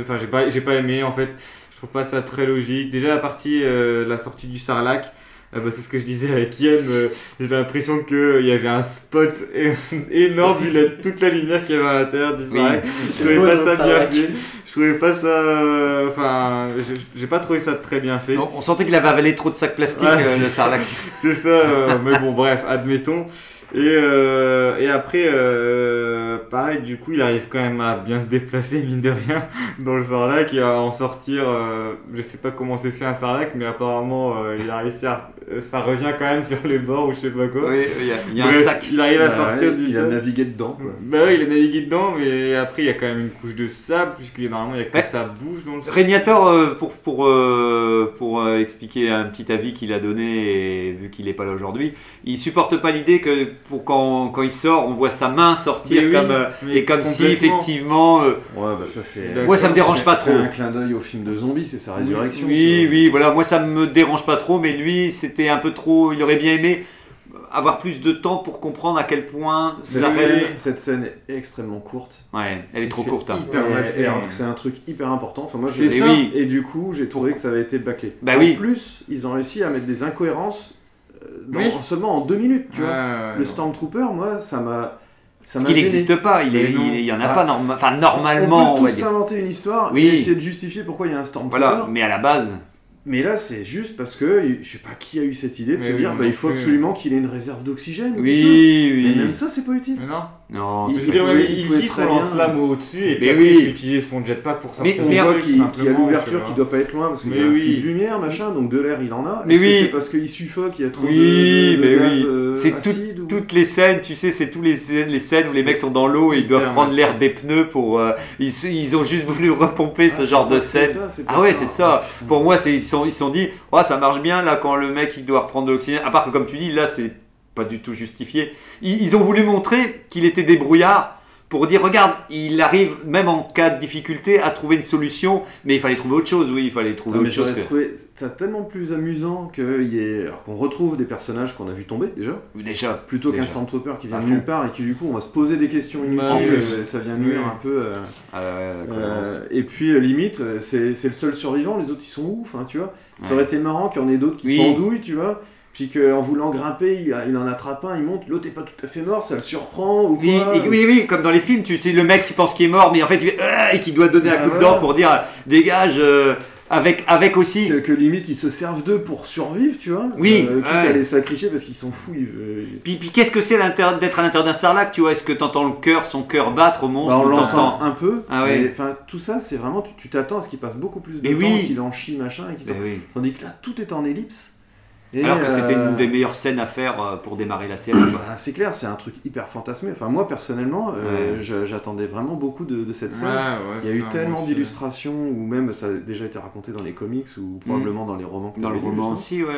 Enfin, j'ai pas, j'ai pas aimé en fait. Je trouve pas ça très logique. Déjà, la partie, la sortie du Sarlac. Euh, bah, c'est ce que je disais avec Yen, euh, j'ai l'impression qu'il y avait un spot énorme vu la- toute la lumière qu'il y avait à l'intérieur du Oui. Sarlac. Je trouvais pas ça bien Sarlac. fait. Je trouvais pas ça. euh, Enfin, j'ai pas trouvé ça très bien fait. On, on sentait qu'il avait avalé trop de sacs plastiques, euh, le Sarlacc. C'est ça, euh, mais bon, bref, admettons. Et, euh, et après, euh, pareil, du coup, il arrive quand même à bien se déplacer, mine de rien, dans le Sarlac et à en sortir. euh, je sais pas comment c'est fait un Sarlac, mais apparemment, euh, il a réussi à. Ça revient quand même sur les bords ou je sais pas quoi. Oui, il y a, il y a un Bref, sac. Il arrive à Bah sortir ouais, du il a navigué dedans. quoi. Bah oui, il a navigué dedans, mais après, il y a quand même une couche de sable, puisque normalement, il y a que Ouais. ça bouge dans le. Régnator, euh, pour, pour, euh, pour euh, expliquer un petit avis qu'il a donné, et vu qu'il n'est pas là aujourd'hui, il supporte pas l'idée que pour quand, quand il sort, on voit sa main sortir Mais oui, comme, euh, et comme si effectivement. euh, Ouais, bah ça c'est. D'accord. moi, ça me dérange c'est- pas C'est trop. un clin d'œil au film de zombies, c'est sa résurrection. Oui, quoi. oui, voilà, moi ça me dérange pas trop, mais lui c'était un peu trop. Il aurait bien aimé avoir plus de temps pour comprendre à quel point ça Cette reste. scène, cette scène est extrêmement courte. Ouais, elle est trop courte. hein. hyper mal Et- fait, et alors que c'est un truc hyper important. Enfin, moi, C'est j'ai- ça. Et du coup, j'ai trouvé que ça avait été bâclé. Bah en oui. plus, ils ont réussi à mettre des incohérences dans- Oui. seulement en deux minutes, tu Ouais, vois. ouais, le. Stormtrooper, moi, ça m'a. Ça Parce qu'il n'existe pas, il, est, Mais non. il, il y en a Ah. pas norma- enfin, On normalement, peut on va tous dire. une histoire Oui. et essayer de justifier pourquoi il y a un Stormtrooper. Voilà, mais à la base, Mais là, c'est juste parce que je sais pas qui a eu cette idée de Mais se oui, dire bah, il faut plus. absolument qu'il ait une réserve d'oxygène. ou oui, oui. Mais même ça, c'est pas utile. Mais non. Non, Il dire, ouais, il il son bien- lance-flamme au-dessus et puis après, oui. il peut utiliser son jetpack pour sortir Mais- On mais- voit du qu'il sol, qu'il y a l'ouverture tu qui doit pas être loin parce qu'il y a oui. de lumière, machin, donc de l'air il en a. Mais Est-ce que oui. c'est parce qu'il suffoque, il y a trop Oui, de, de mais gaz oui. euh, C'est tout- toutes les scènes, tu sais, c'est tous les scènes, les scènes où les mecs sont dans l'eau et ils doivent prendre l'air des pneus pour. euh, ils, ils ont juste voulu repomper ce Ah, genre de scène. ça, Ah ouais, c'est ça. Ah. Pour moi, c'est ils sont ils se sont dit, oh, ça marche bien là quand le mec il doit reprendre de l'oxygène. À part que comme tu dis, là c'est pas du tout justifié. Ils, ils ont voulu montrer qu'il était débrouillard pour dire, regarde, il arrive même en cas de difficulté à trouver une solution, mais il fallait trouver autre chose. Oui, il fallait trouver autre chose. Que... trouvé ça tellement plus amusant qu'il y ait... alors qu'on retrouve des personnages qu'on a vu tomber déjà, Déjà, plutôt qu'un. Stormtrooper qui vient de nulle part et qui du coup on va se poser des questions inutiles, En plus. euh, ça vient nuire Oui. un peu. euh, euh, et puis limite, c'est c'est le seul survivant, les autres ils sont où, enfin tu vois. Ça Ouais. aurait été marrant qu'il y en ait d'autres qui Oui. pendouillent, tu vois. Puis qu'en voulant grimper, il, il en attrape un, il monte, l'autre est pas tout à fait mort, ça le surprend ou Oui, quoi. et- oui, oui, comme dans les films, tu sais, le mec qui pense qu'il est mort, mais en fait, il fait, Ah et qui doit donner un Ah, coup de voilà. dent pour dire dégage, euh, avec, avec aussi. Que, que limite ils se servent d'eux pour survivre, tu vois. Oui, Euh, quitte ouais. à les sacrifier parce qu'ils s'en foutent. ils- euh, Puis, puis qu'est-ce que c'est d'être à l'intérieur d'un sarlac, tu vois? Est-ce que t'entends le cœur, son cœur battre au monstre Bah, on l'entend un peu, Ah ouais. enfin tout ça c'est vraiment, tu- t'attends à ce qu'il passe beaucoup plus de Mais temps, oui. qu'il en chie machin, et oui. Tandis que là tout est en ellipse. Et, Alors que c'était euh, une des meilleures scènes à faire euh, pour démarrer la série. bah, c'est clair, c'est un truc hyper fantasmé. Enfin moi personnellement, euh, Ouais. j'attendais vraiment beaucoup de, de cette scène. Ouais, ouais, Il y a eu tellement d'illustrations, ou même ça a déjà été raconté dans les comics, ou probablement dans les romans. que. Dans le roman aussi, ouais.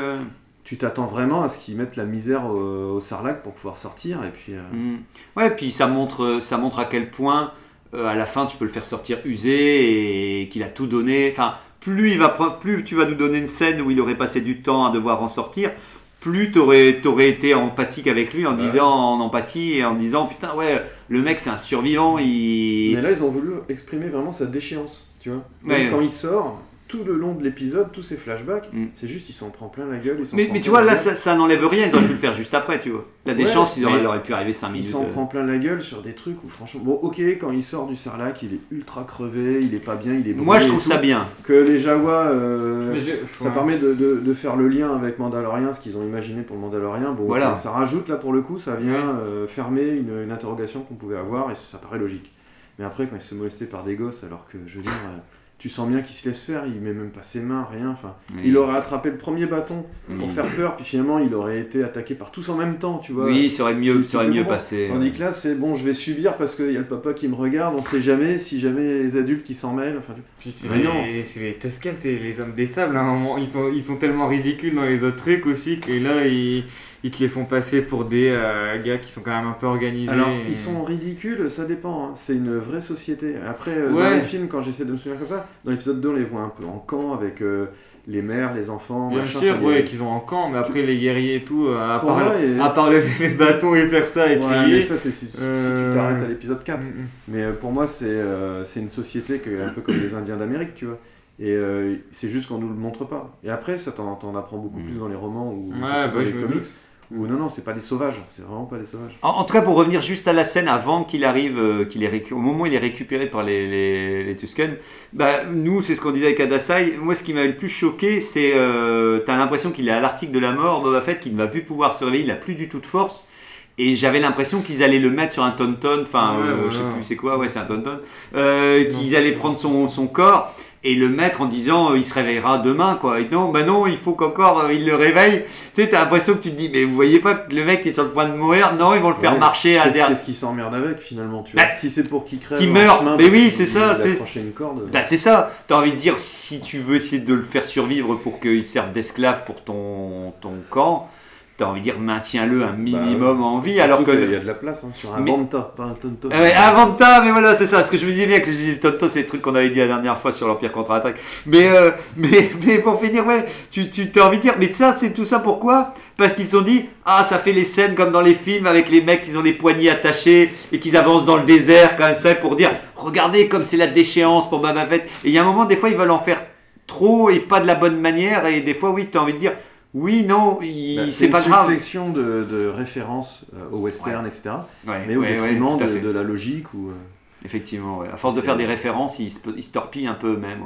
Tu t'attends vraiment à ce qu'ils mettent la misère au, au sarlac pour pouvoir sortir, et puis... euh, Mm. Ouais, puis ça montre, ça montre à quel point, euh, à la fin, tu peux le faire sortir usé et qu'il a tout donné. Enfin, plus, il va, plus tu vas nous donner une scène où il aurait passé du temps à devoir en sortir, plus tu aurais, été empathique avec lui en disant, en empathie et en disant, putain, ouais, le mec c'est un survivant, il... Mais là, ils ont voulu exprimer vraiment sa déchéance, tu vois. Ouais. Quand il sort, tout le long de l'épisode, tous ces flashbacks, Mm. c'est juste, il s'en prend plein la gueule. il s'en Mais, prend mais tu vois, là, ça, ça n'enlève rien, ils auraient pu le faire juste après, tu vois. La Ouais, déchance, il aurait, il pu arriver 5 Il minutes. s'en euh. prend plein la gueule sur des trucs où franchement, bon ok, quand il sort du sarlac, il est ultra crevé, il est pas bien, il est Moi, je trouve ça bien. Que les Jawas, euh, ça permet de, de- de faire le lien avec Mandalorian, ce qu'ils ont imaginé pour le Mandalorian. Bon, Voilà. ça rajoute là pour le coup, ça vient Ouais. euh, fermer une, une interrogation qu'on pouvait avoir et ça paraît logique. Mais après, quand il se molester par des gosses, alors que je veux dire, euh, tu sens bien qu'il se laisse faire, il met même pas ses mains, rien. Enfin, il aurait attrapé le premier bâton pour faire peur, puis finalement il aurait été attaqué par tous en même temps, tu vois. Oui, ça aurait mieux, ça aurait mieux passé. Tandis que là, c'est bon, je vais subir parce qu'il y a le papa qui me regarde, on sait jamais si jamais les adultes qui s'en mêlent. Enfin, tu- Puis c'est les, c'est les Tuscans, c'est les hommes des sables. À un moment, ils sont, ils sont tellement ridicules dans les autres trucs aussi que là, ils, ils te les font passer pour des euh, gars qui sont quand même un peu organisés. Alors, et- ils sont ridicules, ça dépend. hein. C'est une vraie société. Après, euh, dans les films, quand j'essaie de me souvenir comme ça, dans l'épisode 2, on les voit un peu en camp avec euh, les mères, les enfants. Bien machin. sûr, ouais, qu'ils ont en camp, mais après les guerriers et tout, à, part, moi, et- à part lever les bâtons et faire ça et Ouais, crier. mais ça, c'est si, si tu t'arrêtes à l'épisode 4. Mm, mm. Mais pour moi, c'est c'est une société un peu comme les Indiens d'Amérique, tu vois. Et euh, c'est juste qu'on nous le montre pas. Et après, ça t'en apprends beaucoup Mm. plus dans les romans ou Ouais, dans bah, les comics. Ou non, non, c'est pas des sauvages. C'est vraiment pas des sauvages. En, en tout cas, pour revenir juste à la scène avant qu'il arrive, euh, qu'il est au moment où il est récupéré par les, les, les Tusken, bah, nous, c'est ce qu'on disait avec Adasai. Moi, ce qui m'avait le plus choqué, c'est euh, t'as l'impression qu'il est à l'article de la mort, Boba Fett, qu'il ne va plus pouvoir se réveiller, il n'a plus du tout de force. Et j'avais l'impression qu'ils allaient le mettre sur un tonton, enfin, Ouais, euh, je sais plus c'est quoi, ouais, c'est un tonton, euh, qu'ils allaient prendre son, son corps et le mettre en disant euh, il se réveillera demain, quoi. Et non, bah non, il faut qu'encore euh, il le réveille. Tu sais, t'as l'impression que tu te dis, mais vous voyez pas que le mec est sur le point de mourir? Non, ils vont le faire Ouais, marcher à derrière. qu'est-ce qui s'emmerde avec finalement tu vois Bah, Si c'est pour qu'il crève, qu'il meurt, chemin mais oui, qu'il- c'est ça, tu une corde. Bah, c'est ça, t'as envie de dire, si tu veux essayer de le faire survivre pour qu'il serve d'esclave pour ton, ton camp, t'as envie de dire, maintiens-le un minimum en vie, alors que... qu'il y a de la place hein, sur un Mais- banta, pas un tonton. Ah Ouais, Avanta, mais voilà, c'est ça. Ce que je vous disais bien que je disais Tonto, c'est le truc qu'on avait dit la dernière fois sur l'Empire contre-attaque. Mais, euh, mais, mais pour finir, ouais, tu, tu t'as envie de dire, mais ça, c'est tout ça pourquoi? Parce qu'ils se sont dit, ah, ça fait les scènes comme dans les films avec les mecs qui ont les poignets attachés et qu'ils avancent dans le désert, comme ça, pour dire, regardez comme c'est la déchéance pour Boba Fett. Et il y a un moment, des fois, ils veulent en faire trop et pas de la bonne manière. Et des fois, oui, tu as envie de dire, Oui, non, Bah, c'est pas une grave. succession de, de références euh, au western, etc. Ouais, mais au ouais, détriment de, la logique ou. euh, Effectivement, à force de C'est- faire des références, ils se, ils se torpillent un peu eux-mêmes.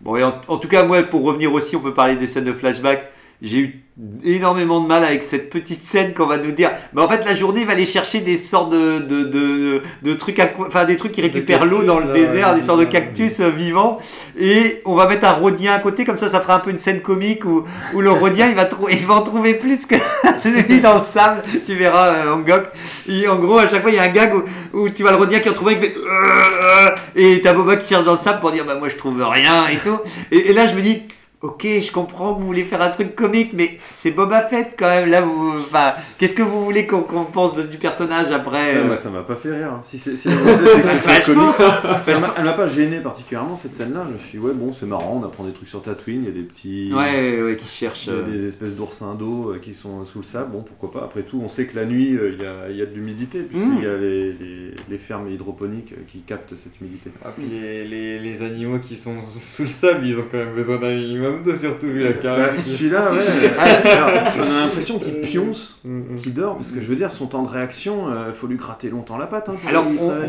Bon, et en, en tout cas, moi, pour revenir aussi, on peut parler des scènes de flashback. J'ai eu énormément de mal avec cette petite scène qu'on va nous dire. Mais en fait, la journée il va aller chercher des sortes de, de, de, de trucs, aqua- enfin des trucs qui récupèrent l'eau dans le là, désert, ouais, des sortes de cactus euh, vivants. Et on va mettre un rhodien à côté, comme ça, ça fera un peu une scène comique où, où le rhodien il va, il va en trouver plus que lui dans le sable. Tu verras, euh, Angok. Et en gros, à chaque fois, il y a un gag où, où tu vois le rhodien qui en trouve un qui fait. Euh, Et t'as Boba qui cherche dans le sable pour dire bah moi je trouve rien et tout. Et, et là je me dis ok je comprends que vous voulez faire un truc comique mais c'est Boba Fett quand même là vous. Enfin qu'est-ce que vous voulez qu'on pense de- du personnage après Putain, euh, moi, ça m'a pas fait rire. hein. Si c'est si comique. Ça m'a- Elle m'a pas gêné particulièrement cette scène-là. Je me suis dit, ouais, bon, c'est marrant, on apprend des trucs sur Tatooine, il y a des petits. Ouais ouais qui cherche. Il y a euh, des espèces d'oursins d'eau euh, qui sont sous le sable, bon pourquoi pas. Après tout, on sait que la nuit, euh, il y, a, il y a de l'humidité, puisqu'il Mm. y a les, les- les fermes hydroponiques qui captent cette humidité. Ah, puis les, les, les animaux qui sont sous le sable, ils ont quand même besoin d'un minimum surtout vu la Bah, carrière. Celui-là, ouais, ah, alors, on a l'impression qu'il pionce, Mm, qu'il dort, parce que je veux dire, son temps de réaction, il faut lui gratter longtemps la patte. Hein, pour Alors,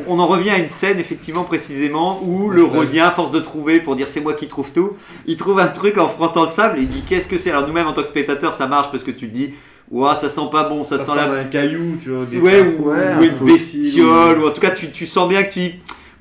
on, en revient à une scène, effectivement, précisément, où le Rhodien, à force de trouver, pour dire c'est moi qui trouve tout, il trouve un truc en frottant le sable et il dit qu'est-ce que c'est? Alors, nous-mêmes, en tant que spectateurs, ça marche parce que tu te dis, ouah, ça sent pas bon, ça, Ça sent la. un caillou, tu vois. des- Ouais, ou, Ouais, ou un une fossile, bestiole, ou- ou en tout cas, tu, tu sens bien que tu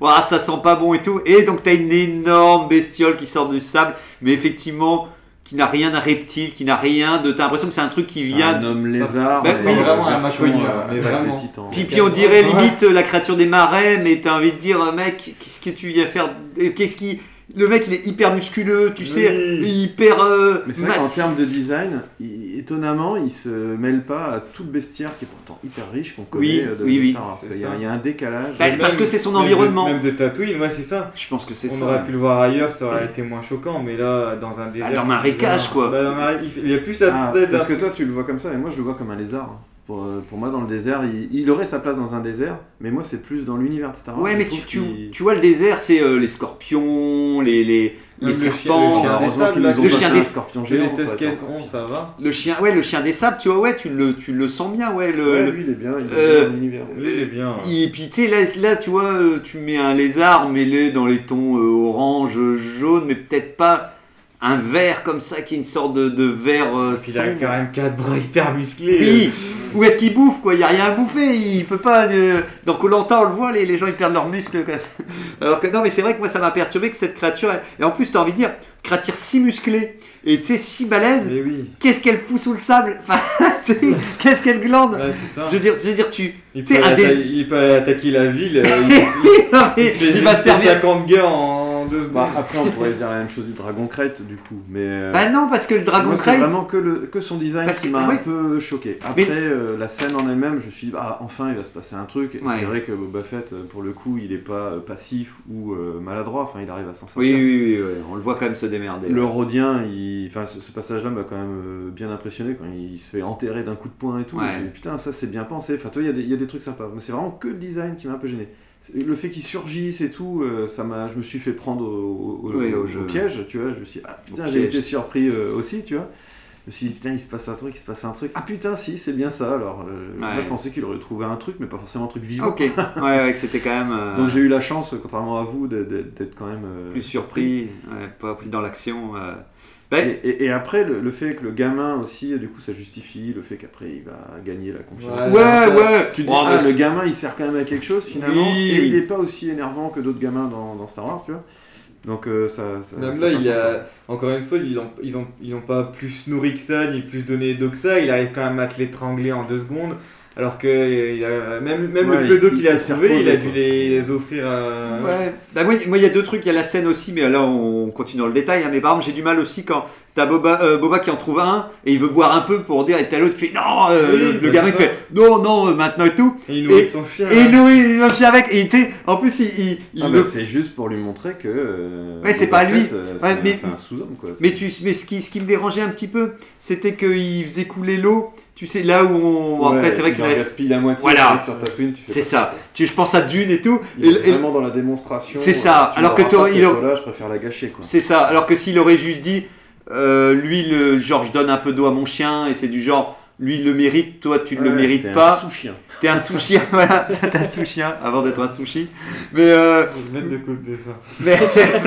ouah, ça sent pas bon et tout. Et donc, t'as une énorme bestiole qui sort du sable, mais effectivement, qui n'a rien d'un reptile, qui n'a rien de. T'as l'impression que c'est un truc qui C'est vient un homme lézard, euh, oui. vraiment un euh, mais vraiment. Puis, puis on dirait limite euh, la créature des marais, mais t'as envie de dire, euh, mec, qu'est-ce que tu viens faire? Qu'est-ce qui. Le mec, il est hyper musculeux, tu sais, hyper. euh, Mais c'est vrai qu'en termes de design, il- étonnamment, il se mêle pas à tout le bestiaire qui est pourtant hyper riche qu'on connaît Oui, euh, de, oui. Star Wars. Il y, a, ça. il y a un décalage. Bah, parce que c'est son même de- environnement. Même de Tatooine, ouais, c'est ça. Je pense que c'est On ça. aurait pu le voir ailleurs, ça aurait été moins choquant, mais là, dans un désert. dans un c'est marécage, bizarre. quoi. Bah, dans un marécage, il y a plus la Ah, tête parce d'un- que toi, tu le vois comme ça, et moi, je le vois comme un lézard. Pour, euh, pour moi, dans le désert, il, il aurait sa place dans un désert, mais moi, c'est plus dans l'univers de Star Wars. Ouais, mais tu, tu, qu'il- tu vois, le désert, c'est euh, les scorpions, les, les, Même les le chien- serpents. le chien des sables, le chien fait des- un scorpion J'ai géant. les ça aurait été Tusken encore 11, pire. ça va. Le chien, ouais, le chien des sables, tu vois, ouais, tu le, tu le sens bien, ouais. Le, Ouais, lui, il est bien, il est Euh, bien dans l'univers. Lui, il est bien. Et puis tu sais, là, là, tu vois, euh, tu mets un lézard mêlé dans les tons euh, orange, jaune, mais peut-être pas un vert comme ça qui est une sorte de, de vert euh, il a quand même 4 bras hyper musclés. Oui, où est-ce qu'il bouffe quoi? Il n'y a rien à bouffer, il peut pas. euh, Dans Colanta, on le voit, les, les gens ils perdent leurs muscles. quoi. Alors que non, mais c'est vrai que moi ça m'a perturbé que cette créature. Et en plus, tu as envie de dire, créature si musclée et tu sais, si balèze, Mais oui. qu'est-ce qu'elle fout sous le sable? Enfin, qu'est-ce qu'elle glande? Ouais, ça. je veux, dire, je veux dire, tu. Il peut, atta- il peut aller attaquer la ville. euh, il, il- il va se servir. 50 gars en 2 secondes. Bah, après, on pourrait dire la même chose du Dragon Crate, du coup. Mais, euh, Bah non, parce que le dragon moi, c'est crête. vraiment que, le, que son design Parce qui que- m'a oui. un peu choqué. Après, Mais- euh, la scène en elle-même, je me suis dit, ah, enfin, il va se passer un truc. Ouais. C'est vrai que Boba Fett, euh, pour le coup, il est pas passif ou euh, maladroit. Enfin, il arrive à s'en sortir. Oui, oui, oui, oui, on le voit quand même se démerder. Le ouais. Il... enfin, ce, ce passage-là m'a quand même bien impressionné quand il se fait enterrer d'un coup de poing et tout. Ouais. Je me dis, Putain, ça c'est bien pensé. Enfin, toi, il y, a des- il y a des trucs sympas. Mais c'est vraiment que le design qui m'a un peu gêné. Le fait qu'il surgisse et tout, euh, ça m'a, je me suis fait prendre au, au- Oui, au piège, tu vois. Je me suis dit, ah putain, j'ai été surpris euh, aussi, tu vois. Je me suis dit, putain, il se passe un truc, il se passe un truc. Ah putain, si, c'est bien ça. Alors, euh, Ouais. moi, je pensais qu'il aurait trouvé un truc, mais pas forcément un truc vivant. Ok, ouais, ouais, que c'était quand même. Donc j'ai eu la chance, contrairement à vous, d'être- quand même plus surpris, ouais, pas pris dans l'action. Et, et- et après, le, le fait que le gamin aussi, du coup, ça justifie le fait qu'après il va gagner la confiance. Ouais, ouais, ouais. Tu te dis, Oh, ah, le gamin il sert quand même à quelque chose finalement, Oui. et il n'est pas aussi énervant que d'autres gamins dans, dans Star Wars, tu vois. Donc euh, ça, ça. Même ça là, il a, encore une fois, ils n'ont ils ont, ils ont pas plus nourri que ça, ni plus donné d'eau que ça. Il arrive quand même à te l'étrangler en deux secondes. Alors que euh, il a, même, même Ouais, le peu d'eau il- qu'il a trouvé, il a dû les, les offrir à. Ouais. Bah, moi, moi, il y a deux trucs. Il y a la scène aussi, mais là, on continue dans le détail. hein. mais par exemple, j'ai du mal aussi quand t'as Boba, euh, Boba qui en trouve un et il veut boire un peu pour dire, et t'as l'autre qui fait non, euh, Oui, le, bah, le gamin qui fait non, non, euh, maintenant et tout. Et il nourrit Et- son chien. Et il nourrit le chien avec. Et il était- en plus, il. il- il Ah, le- bah, c'est juste pour lui montrer que. euh, Ouais, c'est pas lui. C'est Ouais, un- mais- c'est un sous-homme quoi. Mais, tu, mais ce, qui, ce qui me dérangeait un petit peu, c'était qu'il faisait couler l'eau. Tu sais, là où on. après, c'est vrai que c'est gaspille la moitié Voilà. sur tu fais C'est ça. Tu, je pense à Dune et tout. Il Et- vraiment dans la démonstration. C'est ça. euh, tu Alors que pas, il aurait- eau-là, je préfère la gâcher quoi. C'est ça. Alors que s'il aurait juste dit euh, lui, le genre, je donne un peu d'eau à mon chien et c'est du genre, lui il le mérite, toi tu ne le Ouais, mérites t'es un pas. sous-chien. T'es un sous-chien, voilà, t'es un sous-chien avant d'être un sushi. Mais, euh, de côté ça. mais,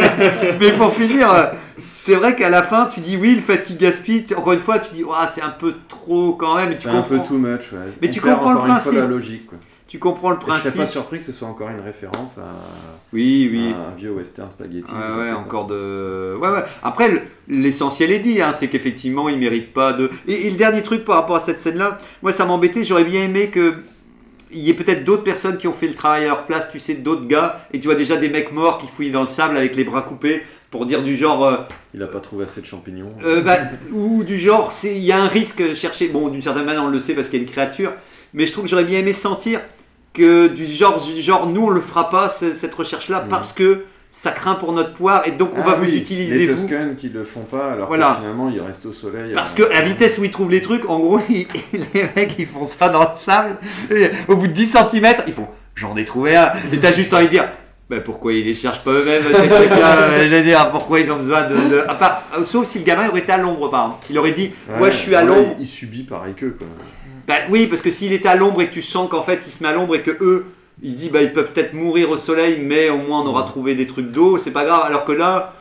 mais pour finir, c'est vrai qu'à la fin, tu dis oui, le fait qu'il gaspille, encore une fois, tu dis, Ouah, c'est un peu trop quand même. C'est un peu too much, ouais. Mais On tu comprends le encore une fois principe. la logique, quoi. Tu comprends le Et je serais principe. pas surpris que ce soit encore une référence à, Oui, oui. à un vieux western spaghetti. Ouais, je ouais, encore de. Ouais, ouais. Après, le- l'essentiel est dit, hein, c'est qu'effectivement, il mérite pas de. Et, et le dernier truc par rapport à cette scène-là, moi, ça m'embêtait. J'aurais bien aimé que. Il y ait peut-être d'autres personnes qui ont fait le travail à leur place, tu sais, d'autres gars, et tu vois déjà des mecs morts qui fouillent dans le sable avec les bras coupés pour dire du genre. euh, Il a pas trouvé assez de champignons. euh, bah, ou du genre, il y a un risque chercher. Bon, d'une certaine manière, on le sait parce qu'il y a une créature, mais je trouve que j'aurais bien aimé sentir que du genre, du genre nous, on le fera pas, ce- cette recherche-là, Mm. parce que ça craint pour notre poire, et donc on Ah va vous utiliser, Les vous. Tuscans qui le font pas, alors Voilà. que finalement ils restent au soleil. Parce que à la vitesse où ils trouvent les trucs, en gros, ils- les mecs ils font ça dans le sable. et au bout de 10 cm, ils font j'en ai trouvé un. Et t'as juste envie de dire bah pourquoi ils les cherchent pas eux-mêmes ces trucs-là? Je veux dire, pourquoi ils ont besoin de. de- à part, euh, sauf si le gamin aurait été à l'ombre, par exemple. Il aurait dit ouais, moi je suis à l'ombre. Il, subit pareil qu'eux, quoi. Bah oui, parce que s'il était à l'ombre et que tu sens qu'en fait il se met à l'ombre et que eux, ils se disent bah ils peuvent peut-être mourir au soleil, mais au moins on aura trouvé des trucs d'eau, c'est pas grave. Alors que là,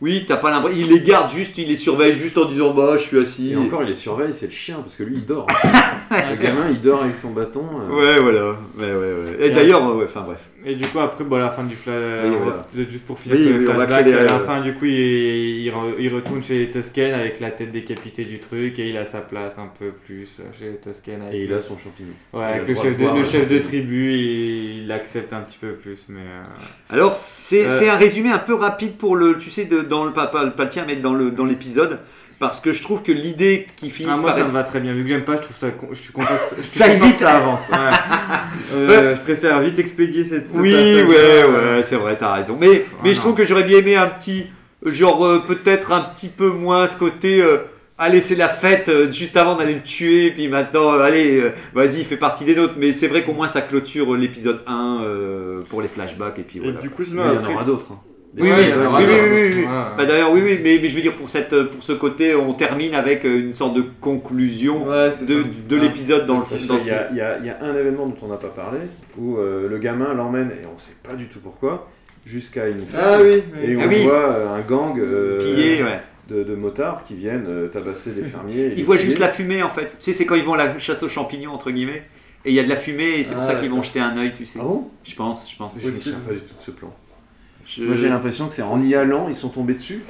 oui, t'as pas l'impression. Il les garde juste, il les surveille juste en disant bah je suis assis. Et encore, il les surveille, c'est le chien, parce que lui il dort. Le gamin il dort avec son bâton. euh, Ouais, voilà. Ouais, ouais, ouais. Et d'ailleurs, ouais, enfin bref. Et du coup, après, bon, à la fin du flash, Oui, voilà. juste pour finir Oui, sur oui, flashbacks, accélérer, à la fin, du coup, il, il, re- il retourne chez les Tusken avec la tête décapitée du truc et il a sa place un peu plus chez les Tusken. Avec Et il le- a son champignon. Ouais, avec le le chef de de, voir le le chef de champignon. tribu, il, il accepte un petit peu plus, mais. euh, Alors, c'est Euh. c'est un résumé un peu rapide pour le, tu sais, de, dans le pas, pas, pas le tien, mais dans le dans l'épisode, parce que je trouve que l'idée qui finit Ah, moi par ça être- me va très bien, vu que j'aime pas, je trouve ça. con- Je suis content que ça, je suis Ça content que ça avance. ouais. Euh, Je préfère vite expédier cette. ce Oui, ouais, ouais, c'est vrai, t'as raison. Mais, mais je trouve que j'aurais bien aimé un petit, genre euh, peut-être un petit peu moins ce côté. euh, Allez, c'est la fête, euh, juste avant d'aller le tuer, puis maintenant, euh, allez, euh, vas-y, il fait partie des nôtres. Mais c'est vrai qu'au moins ça clôture euh, l'épisode 1 euh, pour les flashbacks, et puis Et voilà. du coup, sinon, il y en aura d'autres. hein. Oui, Ouais, oui, oui, oui, d'autres. oui, oui, oui. Ouais. Bah, D'ailleurs, oui, oui, mais, mais je veux dire, pour, cette, pour ce côté, on termine avec euh, une sorte de conclusion Ouais, de, de l'épisode dans le y, a- il y a, il y a un événement dont on n'a pas parlé, où euh, le gamin l'emmène, et on sait pas du tout pourquoi, jusqu'à une ferme. Ah oui, Et on Ah oui. voit euh, un gang euh, pillé, ouais. de, de motards qui viennent euh, tabasser des fermiers. Ils voient juste la fumée en fait. Tu sais, c'est quand ils vont à la chasse aux champignons, entre guillemets. Et il y a de la fumée, et c'est pour Ah, ça qu'ils vont jeter un œil, tu sais. Ah bon? Je pense, je pense. Je me souviens pas du tout de ce plan. Je- Moi j'ai l'impression que c'est en y allant, ils sont tombés dessus.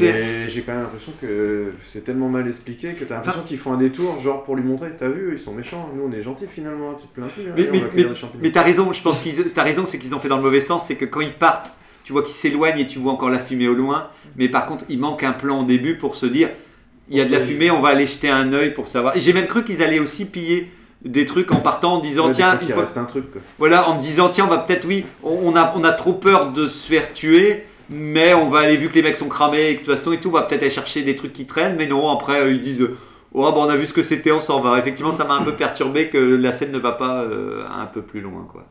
Mais j'ai quand même l'impression que c'est tellement mal expliqué que t'as l'impression qu'ils font un détour, genre pour lui montrer, t'as vu, ils sont méchants, nous on est gentils finalement, tu te plains plus. hein, Mais, mais, mais, mais t'as raison, je pense qu'ils t'as raison, c'est qu'ils ont fait dans le mauvais sens, c'est que quand ils partent, tu vois qu'ils s'éloignent et tu vois encore la fumée au loin, mais par contre il manque un plan au début pour se dire il y a de la fumée, on va aller jeter un œil pour savoir. Et j'ai même cru qu'ils allaient aussi piller des trucs en partant en disant Ouais, tiens, qu'il fois- reste un truc quoi. voilà, en me disant tiens, on va peut-être oui, on, on a, on a trop peur de se faire tuer. Mais on va aller, vu que les mecs sont cramés et que de toute façon et tout, on va peut-être aller chercher des trucs qui traînent. Mais non, après euh, ils disent Oh, bah, on a vu ce que c'était, on s'en va. Effectivement, ça m'a un peu perturbé que la scène ne va pas euh, un peu plus loin. quoi.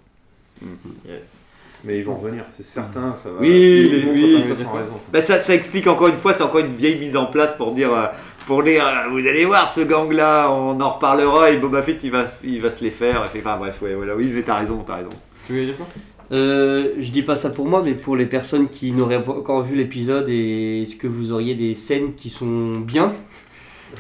Mais ils vont revenir, c'est certain, ça va. Oui, montrent oui, ça sans ça. raison. Bah, ça, ça explique encore une fois, c'est encore une vieille mise en place pour dire, euh, pour dire euh, vous allez voir ce gang-là, on en reparlera et Boba Fett il va, se- il va se les faire. Enfin bref, ouais, voilà, oui, mais t'as raison, t'as raison. Tu voulais dire quoi? Euh, je dis pas ça pour moi, mais pour les personnes qui n'auraient pas encore vu l'épisode, et est-ce que vous auriez des scènes qui sont bien?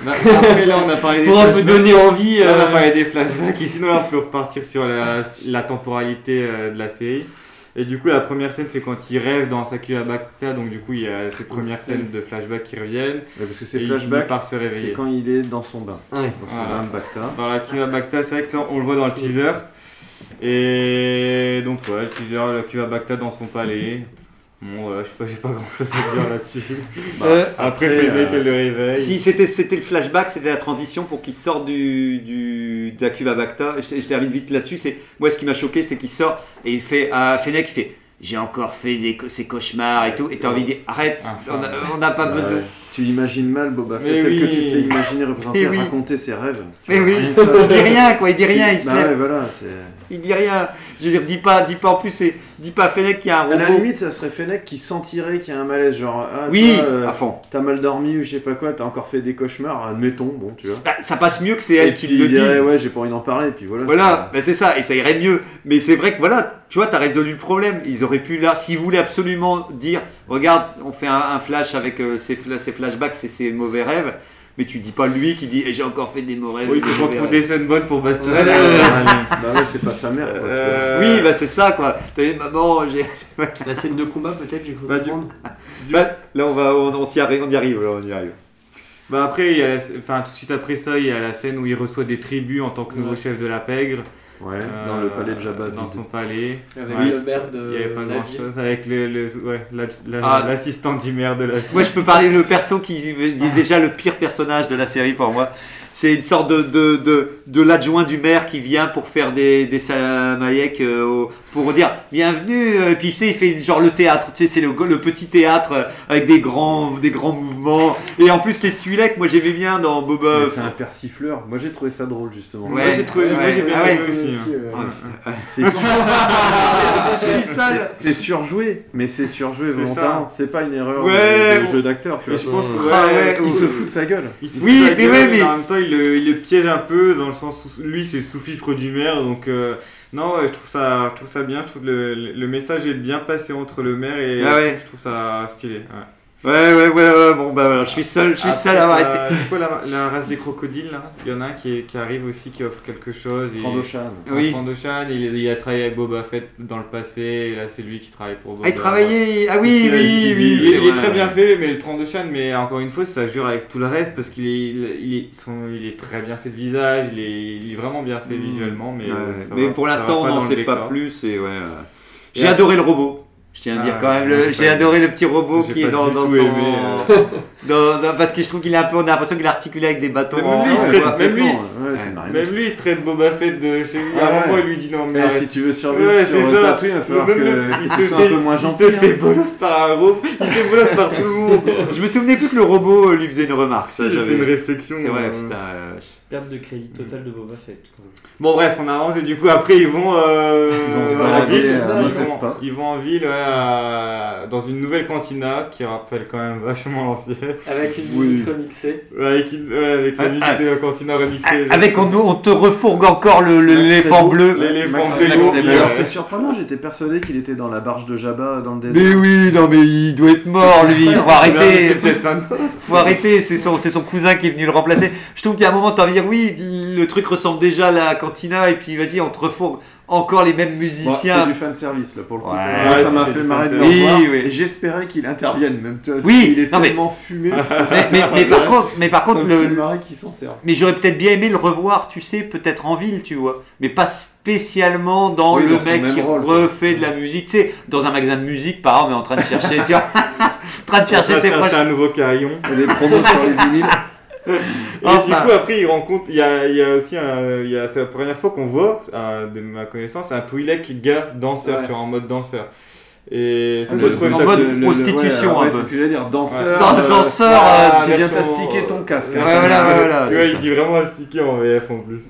Bah, Après, là, on a parlé des Pour un peu donner envie. Là, on a parlé des flashbacks et sinon là, on peut repartir sur la, la temporalité euh, de la série. Et du coup, la première scène, c'est quand il rêve dans Sakura Bacta, donc du coup, il y a ces premières scènes de flashbacks qui reviennent. Ouais, parce que Et ces il finit flashbacks, par se c'est quand il est dans son bain. Ouais. Dans son Voilà. bain de Bacta. Dans la Kiva Bacta, c'est vrai que ça, on le voit dans le teaser. Et donc, ouais, le teaser, la Kiva Bacta dans son palais. Bon, ouais, je sais pas, j'ai pas grand chose à dire là-dessus. Euh, Après, après, euh, elle le réveille. Si c'était c'était le flashback, c'était la transition pour qu'il sorte du, du, de la cuve à Bacta. Je, je termine vite là-dessus. C'est moi ce qui m'a choqué, c'est qu'il sort et il fait à Fennec, il fait j'ai encore fait des, ces cauchemars et tout. Et t'as envie de dire arrête, on n'a pas Ouais. besoin. Tu imagines mal Boba Fett tel que tu te l'as imaginé représenter, oui. raconter ses rêves. tu Mais oui, ça. il dit rien quoi, il dit rien, il se Bah lève. ouais, voilà, c'est... Il dit rien. Je veux dire, dis pas, dis pas en plus, c'est, dis pas à Fennec qu'il y a un À la robot. limite, ça serait Fennec qui sentirait qu'il y a un malaise, genre, ah, Oui, toi, euh, à fond. t'as mal dormi ou je sais pas quoi, t'as encore fait des cauchemars, admettons, bon, tu vois. Bah, ça passe mieux que c'est elle Et qui puis le dise. ouais, j'ai pas envie d'en parler, et puis voilà. Voilà, bah, c'est ça, et ça irait mieux. Mais c'est vrai que voilà, tu vois, t'as résolu le problème. Ils auraient pu là, s'ils voulaient absolument dire, regarde, on fait un, un flash avec euh, ces, fla- ces flashbacks, c'est ses mauvais rêves. Mais tu dis pas lui qui dit, et j'ai encore fait des mauvais rêves. Oui, il faut qu'on trouve des scènes bonnes pour bastonner. Voilà. Bah ouais, c'est pas sa mère, quoi. tu. Euh, Oui, bah c'est ça quoi. T'as dit, maman, j'ai. La scène de combat, peut-être, j'ai cru Bah, du-. Bah, là, on va, on, on s'y arrive, on y arrive, là, on y arrive. Bah après, il y a la- enfin, tout de suite après ça, il y a la scène où il reçoit des tribus en tant que nouveau Ouais. chef de la pègre. Ouais, Euh, dans le palais de Jabba. Dans son palais. Avec Ouais. le maire de Il n'y avait pas grand chose avec le, le- ouais, la- la- Ah. l'assistant du maire de la Moi, je peux parler le perso qui est déjà le pire personnage de la série pour moi. C'est une sorte de, de, de, de l'adjoint du maire qui vient pour faire des, des samaïeks, euh, pour dire bienvenue. euh, Et puis tu sais, il fait genre le théâtre. Tu sais, c'est le, le petit théâtre euh, avec des grands, des grands mouvements. Et en plus, les Twi'leks, moi j'aimais bien dans Boba. C'est un persifleur. Moi j'ai trouvé ça drôle justement. Ouais. Moi j'ai trouvé, moi j'ai bien Ah ouais. aussi. Aussi, hein. ouais. Oh, putain. C'est surjoué, mais c'est surjoué C'est volontairement. C'est pas une erreur Ouais, de, de jeu d'acteur. tu Et vois. je pense que Ah ouais, ouais, se fout de sa gueule. Il se Oui, fout de sa mais gueule, ouais, mais- en même temps il le, il le piège un peu dans le sens où lui c'est le sous-fifre du maire donc euh, non je trouve ça je trouve ça bien je trouve le, le le message est bien passé entre le maire et Ah ouais. je trouve ça stylé ouais. Ouais, ouais, ouais, ouais, bon, bah voilà, je suis seul, je suis Après, seul à avoir été. t'as- C'est quoi la, la race des crocodiles là? Il y en a un qui, est- qui arrive aussi qui offre quelque chose. et-. Oui. Trandoshan, il, il a travaillé avec Boba Fett dans le passé, et là c'est lui qui travaille pour Boba. Ah, il travaillait. Ah oui, oui, il, oui. il- est vrai. très bien fait, mais le Trandoshan, mais encore une fois, ça jure avec tout le reste parce qu'il est, il, il est, son- il est très bien fait de visage, il est, il est vraiment bien fait Mm. visuellement, mais, Ouais, euh, mais va- pour l'instant, on pas n'en sait pas plus. Et ouais, euh, J'ai adoré le robot. Je tiens à dire Ah, quand même, moi, le- j'ai adoré le petit robot qui est dans, dans son. euh. dans- dans- parce que je trouve qu'il est un peu. On a l'impression qu'il est articulé avec des bâtons. Même en- lui, en il traite- même lui- Ouais, c'est marrant. Même lui, il traite Boba Fett de chez lui. À Ah un moment, il lui dit non, mais arrête. si tu veux survivre Ouais, sur c'est ça. Tatooine, il va falloir que le- il se soit fait, un peu moins il gentil. se fait bolos par un robot, il se fait bolos par tout le monde. Je me souvenais plus que le robot euh, lui faisait une remarque. Ça, Il une réflexion. C'est vrai, euh. putain. euh, Perte de crédit totale de Boba Fett. Bon bref, on avance et du coup après ils vont, euh, Ils vont se à ville. à ils, vont, en ville à- dans une nouvelle cantina qui rappelle quand même vachement l'ancienne. Avec une Oui. musique remixée. Ouais, avec, une- ouais, avec la Ah, musique ah. de la cantina remixée. Avec on, on te refourgue encore l'éléphant bleu. l'éléphant Ouais. c'est surprenant, j'étais persuadé qu'il était dans la barge de Jabba dans le désert. Mais oui, non mais il doit être mort lui, il faut arrêter. C'est peut-être un autre. Faut arrêter, c'est son, c'est son cousin qui est venu le remplacer. Je trouve qu'à un moment, t'as envie de dire oui, le truc ressemble déjà à la cantina, et puis vas-y, on te refourgue encore les mêmes Bon, c'est musiciens. du fan service là pour le coup. Ouais, Moi, ouais, ça m'a fait marrer de. Oui, oui. Et j'espérais qu'il intervienne même. Oui, il est non, mais- tellement fumé. mais, mais- mais par contre, mais par contre, ça me fait le, s'en serve. mais j'aurais peut-être bien aimé le revoir, tu sais, peut-être en ville, tu vois, mais pas spécialement dans Oui, le dans mec qui rôle, quoi. refait de la musique, tu sais, dans un magasin de musique, par exemple, mais en train de chercher, tu vois, en train de On chercher va ses chercher un nouveau carillon. Les promos sur les vinyles. Et Enfin. du coup, après, il rencontre. Il y a, il y a aussi un. il y a- C'est la première fois qu'on voit, euh, de ma connaissance, un Twi'lek gars danseur, Ouais. tu vois, en mode danseur. Et ça, Ah, j'ai le- en ça mode le- prostitution, ouais, un ouais, peu. C'est ce que j'allais dire. Danseur. Dans- euh, danseur, ah, Tu viens t'astiquer ton casque. Ouais, hein. voilà, voilà, ça. il dit vraiment astiqué en VF en plus.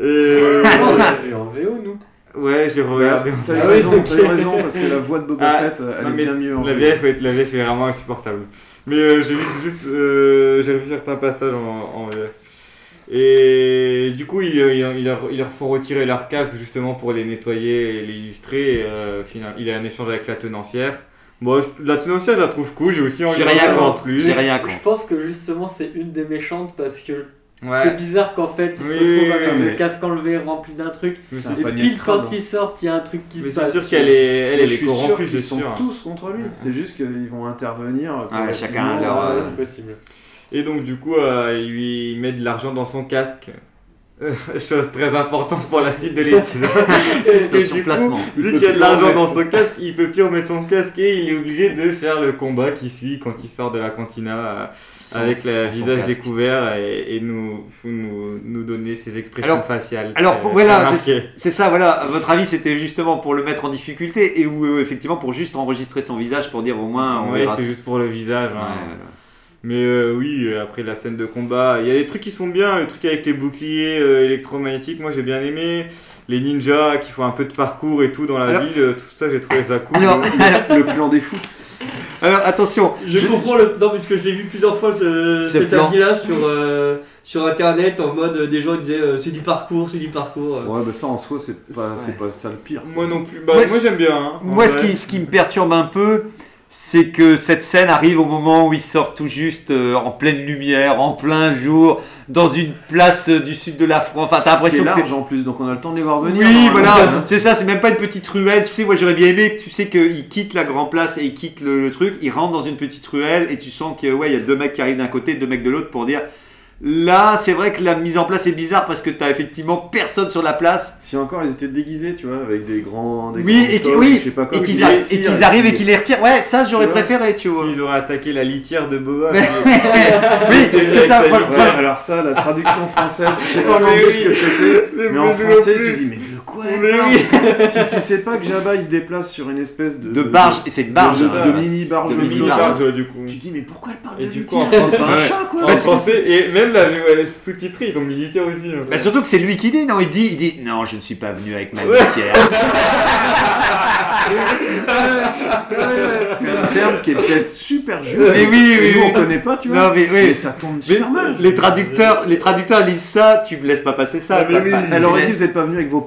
Et. on l'a vu en VO, nous. Ouais, je l'ai regardé. en T'as eu oui, raison, t'as eu raison parce que la voix de Boba Ah, Fett, euh, elle non, est bien mieux en La VF. La VF est vraiment insupportable. Mais euh, j'ai vu juste, euh, j'ai vu certains passages en, en VF. Et du coup, ils, ils, ils leur, ils leur font retirer leur casque justement pour les nettoyer et les illustrer. Et, euh, finalement, il a un échange avec la tenancière. Bon, je- la tenancière, je la trouve cool. J'ai aussi envie d'en rien contre, j'ai rien Je contre. pense que justement, c'est une des méchantes parce que c'est bizarre qu'en fait, ils Oui, se retrouvent avec mais- le casque enlevé rempli d'un truc. Mais C'est c'est- Et pile quand hein. ils sortent, il y a un truc qui mais se c'est passe. sûr qu'elle est, elle, Mais elle je est suis sûr c'est qu'ils sont sûr. tous contre lui. C'est juste qu'ils vont intervenir. Ouais, chacun leur, Ouais, euh, c'est possible. Et donc, du coup, euh, il lui met de l'argent dans son casque. Chose très importante pour la suite de l'épisode. Que du coup, placement. Vu Il qu'il y a de l'argent dans son casque, il peut plus remettre son casque et il est obligé de faire le combat qui suit quand il sort de la cantina euh, avec le visage découvert et, et nous, nous, nous donner ses expressions Alors- faciales. Alors très- voilà, c'est ça, voilà. À votre avis, c'était justement pour le mettre en difficulté et ou euh, effectivement pour juste enregistrer son visage pour dire au moins verra. c'est juste pour le visage. Ouais, hein. voilà. Mais euh, oui, euh, après la scène de combat, il y a des trucs qui sont bien, le truc avec les boucliers euh, électromagnétiques, moi j'ai bien aimé. Les ninjas qui font un peu de parcours et tout dans la Alors- ville, tout ça j'ai trouvé ça cool. Alors, alors, Le clan des foot. alors, attention, Je, comprends le. Non, parce que je l'ai vu plusieurs fois ce, Ce cet plan. avis-là sur, euh, sur internet en mode euh, des gens disaient euh, c'est du parcours, c'est du parcours. euh. Ouais, bah ça en soi, c'est pas, c'est pas ça le pire. Moi non plus, bah, Moi, j'aime bien. hein, Moi, ce qui, ce qui me perturbe un peu, c'est que cette scène arrive au moment où il sort tout juste euh, en pleine lumière, en plein jour, dans une place euh, du sud de la France. Enfin, t'as l'impression que c'est. large en plus, donc on a le temps de les voir venir. Oui, voilà, c'est ça, c'est même pas une petite ruelle. Tu sais, moi j'aurais bien aimé tu sais qu'il quitte la grande place et il quitte le, le truc, il rentre dans une petite ruelle et tu sens que ouais, il y a deux mecs qui arrivent d'un côté, deux mecs de l'autre pour dire. Là, c'est vrai que la mise en place est bizarre parce que t'as effectivement personne sur la place. Si encore ils étaient déguisés, tu vois, avec des grands. Des Oui, grands et qui- togs, oui, je sais pas Et qu'ils et arrivent et qui- qu'ils les retirent. Ouais, ça j'aurais préféré, tu vois. S'ils auraient attaqué la litière de Boba. Mais- c'est- oui, c'est ça. Ouais, alors ça, la traduction française, je sais Oh, pas mais comment oui. ce que c'était, Mais mais en français, non tu dis, mais quoi elle Mais parle oui. Si tu sais pas que Jabba il se déplace sur une espèce de. De barge, et c'est une barge. De, hein. de mini barge De mini barge, ouais, du coup. Tu dis, mais pourquoi elle parle Et de du coup, en C'est pas un français- chat quoi En français, et même la ouais, sous-titrée, ils ont mis litière aussi. hein. Bah, surtout que c'est lui qui dit, non, il dit, il dit, non, je ne suis pas venu avec ma litière. C'est un terme qui est peut-être super juste. Mais oui, oui, nous, on connaît pas, tu vois. Non, mais oui. Mais ça tombe Mais super mal. les traducteurs, les traducteurs lisent ça, tu me laisses pas passer ça. Mais quoi. oui, Enfin, elle aurait mais- dit, vous êtes pas venu avec vos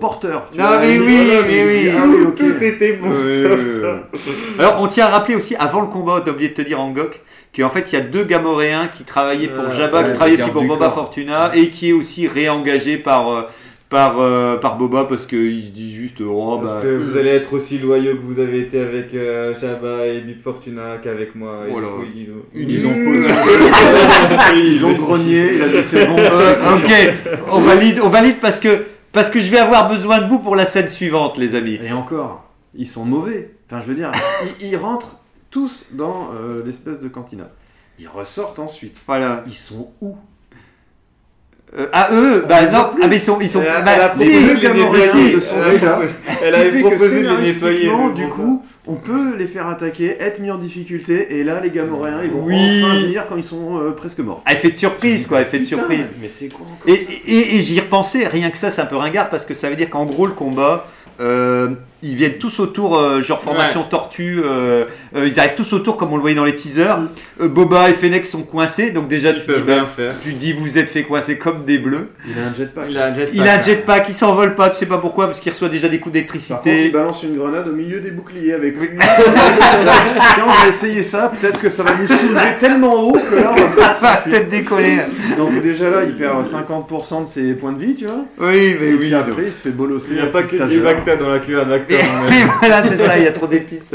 tu Non, vois. mais oui, voilà, mais oui. Ah oui. Tout était bon, sauf ça. Alors, on tient à rappeler aussi, avant le combat, t'as oublié de te dire, Angok, qu'en fait, il y a deux Gamoréens qui travaillaient pour Euh, Jabba, ouais, qui travaillaient aussi pour Boba corps. Fortuna, et qui est aussi réengagé par, euh, par, euh, par Boba, parce qu'il se dit juste, oh, Parce bah. que vous allez être aussi loyaux que vous avez été avec euh, Jabba et Big Fortuna qu'avec moi. Et Voilà. du coup, ils ont, Ils ont posé un Ils ont grogné, il a dit c'est bon. Ok, on valide, on valide parce que, parce que je vais avoir besoin de vous pour la scène suivante, les amis. Et encore, ils sont mauvais. Enfin, je veux dire, ils, ils rentrent tous dans euh, l'espèce de cantina. Ils ressortent ensuite. Voilà. Ils sont où? Euh, ah, eux, On bah non, ah, mais ils sont. Ils sont Elle a- bah, elle a si, proposé les de les nettoyer. Elle a proposé- Elle avait de les nettoyer. du coup, on peut les faire attaquer, être mis en difficulté, et là, les Gamoréens, ils vont Oui. enfin venir quand ils sont euh, presque morts. Ah, effet de surprise, quoi, effet de surprise. Mais c'est quoi encore Et, et, et j'y repensais, rien que ça, c'est un peu ringard parce que ça veut dire qu'en gros, le combat, euh, ils viennent tous autour, euh, genre formation tortue, euh, euh, ils arrivent tous autour comme on le voyait dans les teasers. Euh, Boba et Fennec sont coincés, donc déjà Ils tu te dis, bah, tu dis, vous êtes fait coincer comme des bleus. Il a un jetpack. Il a un jetpack. Il a un jetpack, il s'envole pas, tu sais pas pourquoi, parce qu'il reçoit déjà des coups Par contre, il d'électricité. balance une grenade au milieu des boucliers avec. Tiens, on va essayer ça, peut-être que ça va nous soulever tellement haut que là, on va peut-être décoller. Donc déjà là, il perd 50% de ses points de vie, tu vois. Oui, mais Et oui. puis après, il se fait bolosser. Il n'y a pas que des. Bacta dans la queue à Bacta. Et, voilà, c'est ça, il y a trop d'épices.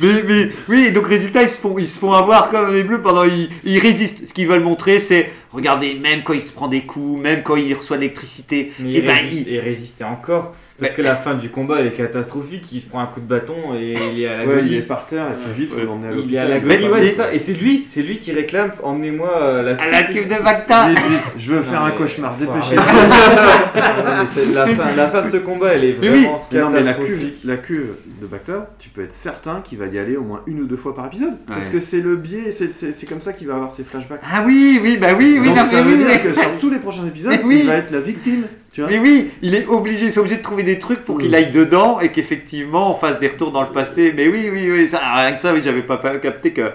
Mais, mais oui, donc résultat, ils se font, ils se font avoir comme les bleus pendant. Ils, ils résistent. Ce qu'ils veulent montrer, c'est regardez, même quand il se prend des coups, même quand il reçoit l'électricité, et il, ben résiste, il. et résistait encore. Parce que la fin du combat, elle est catastrophique. Il se prend un coup de bâton et il est à la Ouais, il est par terre et puis vite, faut Ouais. l'emmener à Il est à la l'hôpital. golie, ouais, c'est ça. Et c'est lui, c'est lui qui réclame emmenez-moi euh, la À la cuve de Bacta je veux faire un cauchemar, dépêchez-vous. la, fin, la fin de ce combat, elle est vraiment cuve, catastrophique. la cuve de Bacta, tu peux être certain qu'il va y aller au moins une ou deux fois par épisode. Parce que c'est le biais, c'est- comme ça qu'il va avoir ses flashbacks. Ah oui, oui, bah oui, oui, Donc non, ça veut oui, dire oui. que sur tous les prochains épisodes, il va être la victime. Tu vois Mais oui, il est obligé, c'est obligé de trouver des trucs pour qu'il aille dedans et qu'effectivement on fasse des retours dans le passé. Mais oui, oui, oui, ça, rien que ça, oui, j'avais pas, capté que.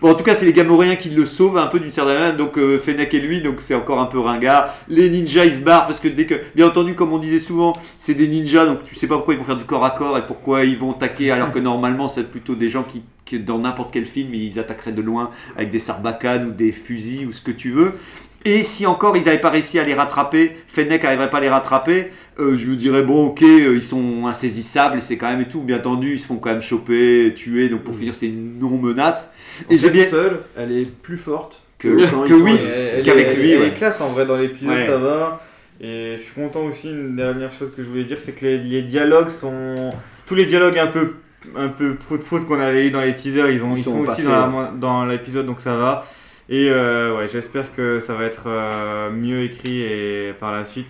Bon, en tout cas, c'est les Gamoréens qui le sauvent un peu d'une certaine manière. Donc, euh, Fennec et lui, donc c'est encore un peu ringard. Les ninjas, ils se barrent parce que dès que, bien entendu, comme on disait souvent, c'est des ninjas, donc tu sais pas pourquoi ils vont faire du corps à corps et pourquoi ils vont attaquer, alors que normalement, c'est plutôt des gens qui, qui, dans n'importe quel film, ils attaqueraient de loin avec des sarbacanes ou des fusils ou ce que tu veux. Et si encore ils n'avaient pas réussi à les rattraper, Fennec n'arriverait pas à les rattraper, euh, je dirais bon ok, euh, ils sont insaisissables et c'est quand même et tout. Bien entendu, ils se font quand même choper, tuer, donc pour finir c'est une non-menace. En Et j'ai bien seule, elle est plus forte que, que sont oui, qu'avec lui, Elle ouais. est classe en vrai dans l'épisode, Ouais. ça va. Et je suis content aussi, une dernière chose que je voulais dire, c'est que les, les dialogues sont. Tous les dialogues un peu un peu prout-prout qu'on avait eu dans les teasers, ils, ont, Ils ils sont sont, aussi passés, dans l'épisode, donc ça va. Et euh, ouais, j'espère que ça va être euh, mieux écrit et par la suite.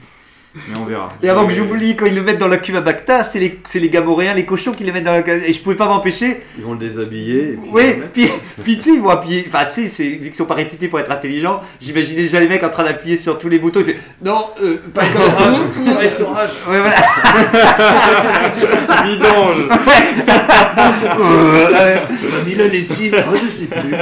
Mais on verra. Et avant que j'oublie, quand ils le mettent dans la cuve à Bacta, c'est les, c'est les Gamoréens, les cochons qui les mettent dans la cuve. Et je pouvais pas m'empêcher. Ils vont le déshabiller. Et puis Oui, ils puis, puis tu sais, ils vont appuyer. Enfin, tu sais, vu qu'ils sont pas réputés pour être intelligents, j'imaginais déjà les mecs en train d'appuyer sur tous les boutons. Il fait Non, euh, pas sur H. Ouais, sur H. Ouais, voilà. Vidange T'as mis la lessive Oh, je sais plus.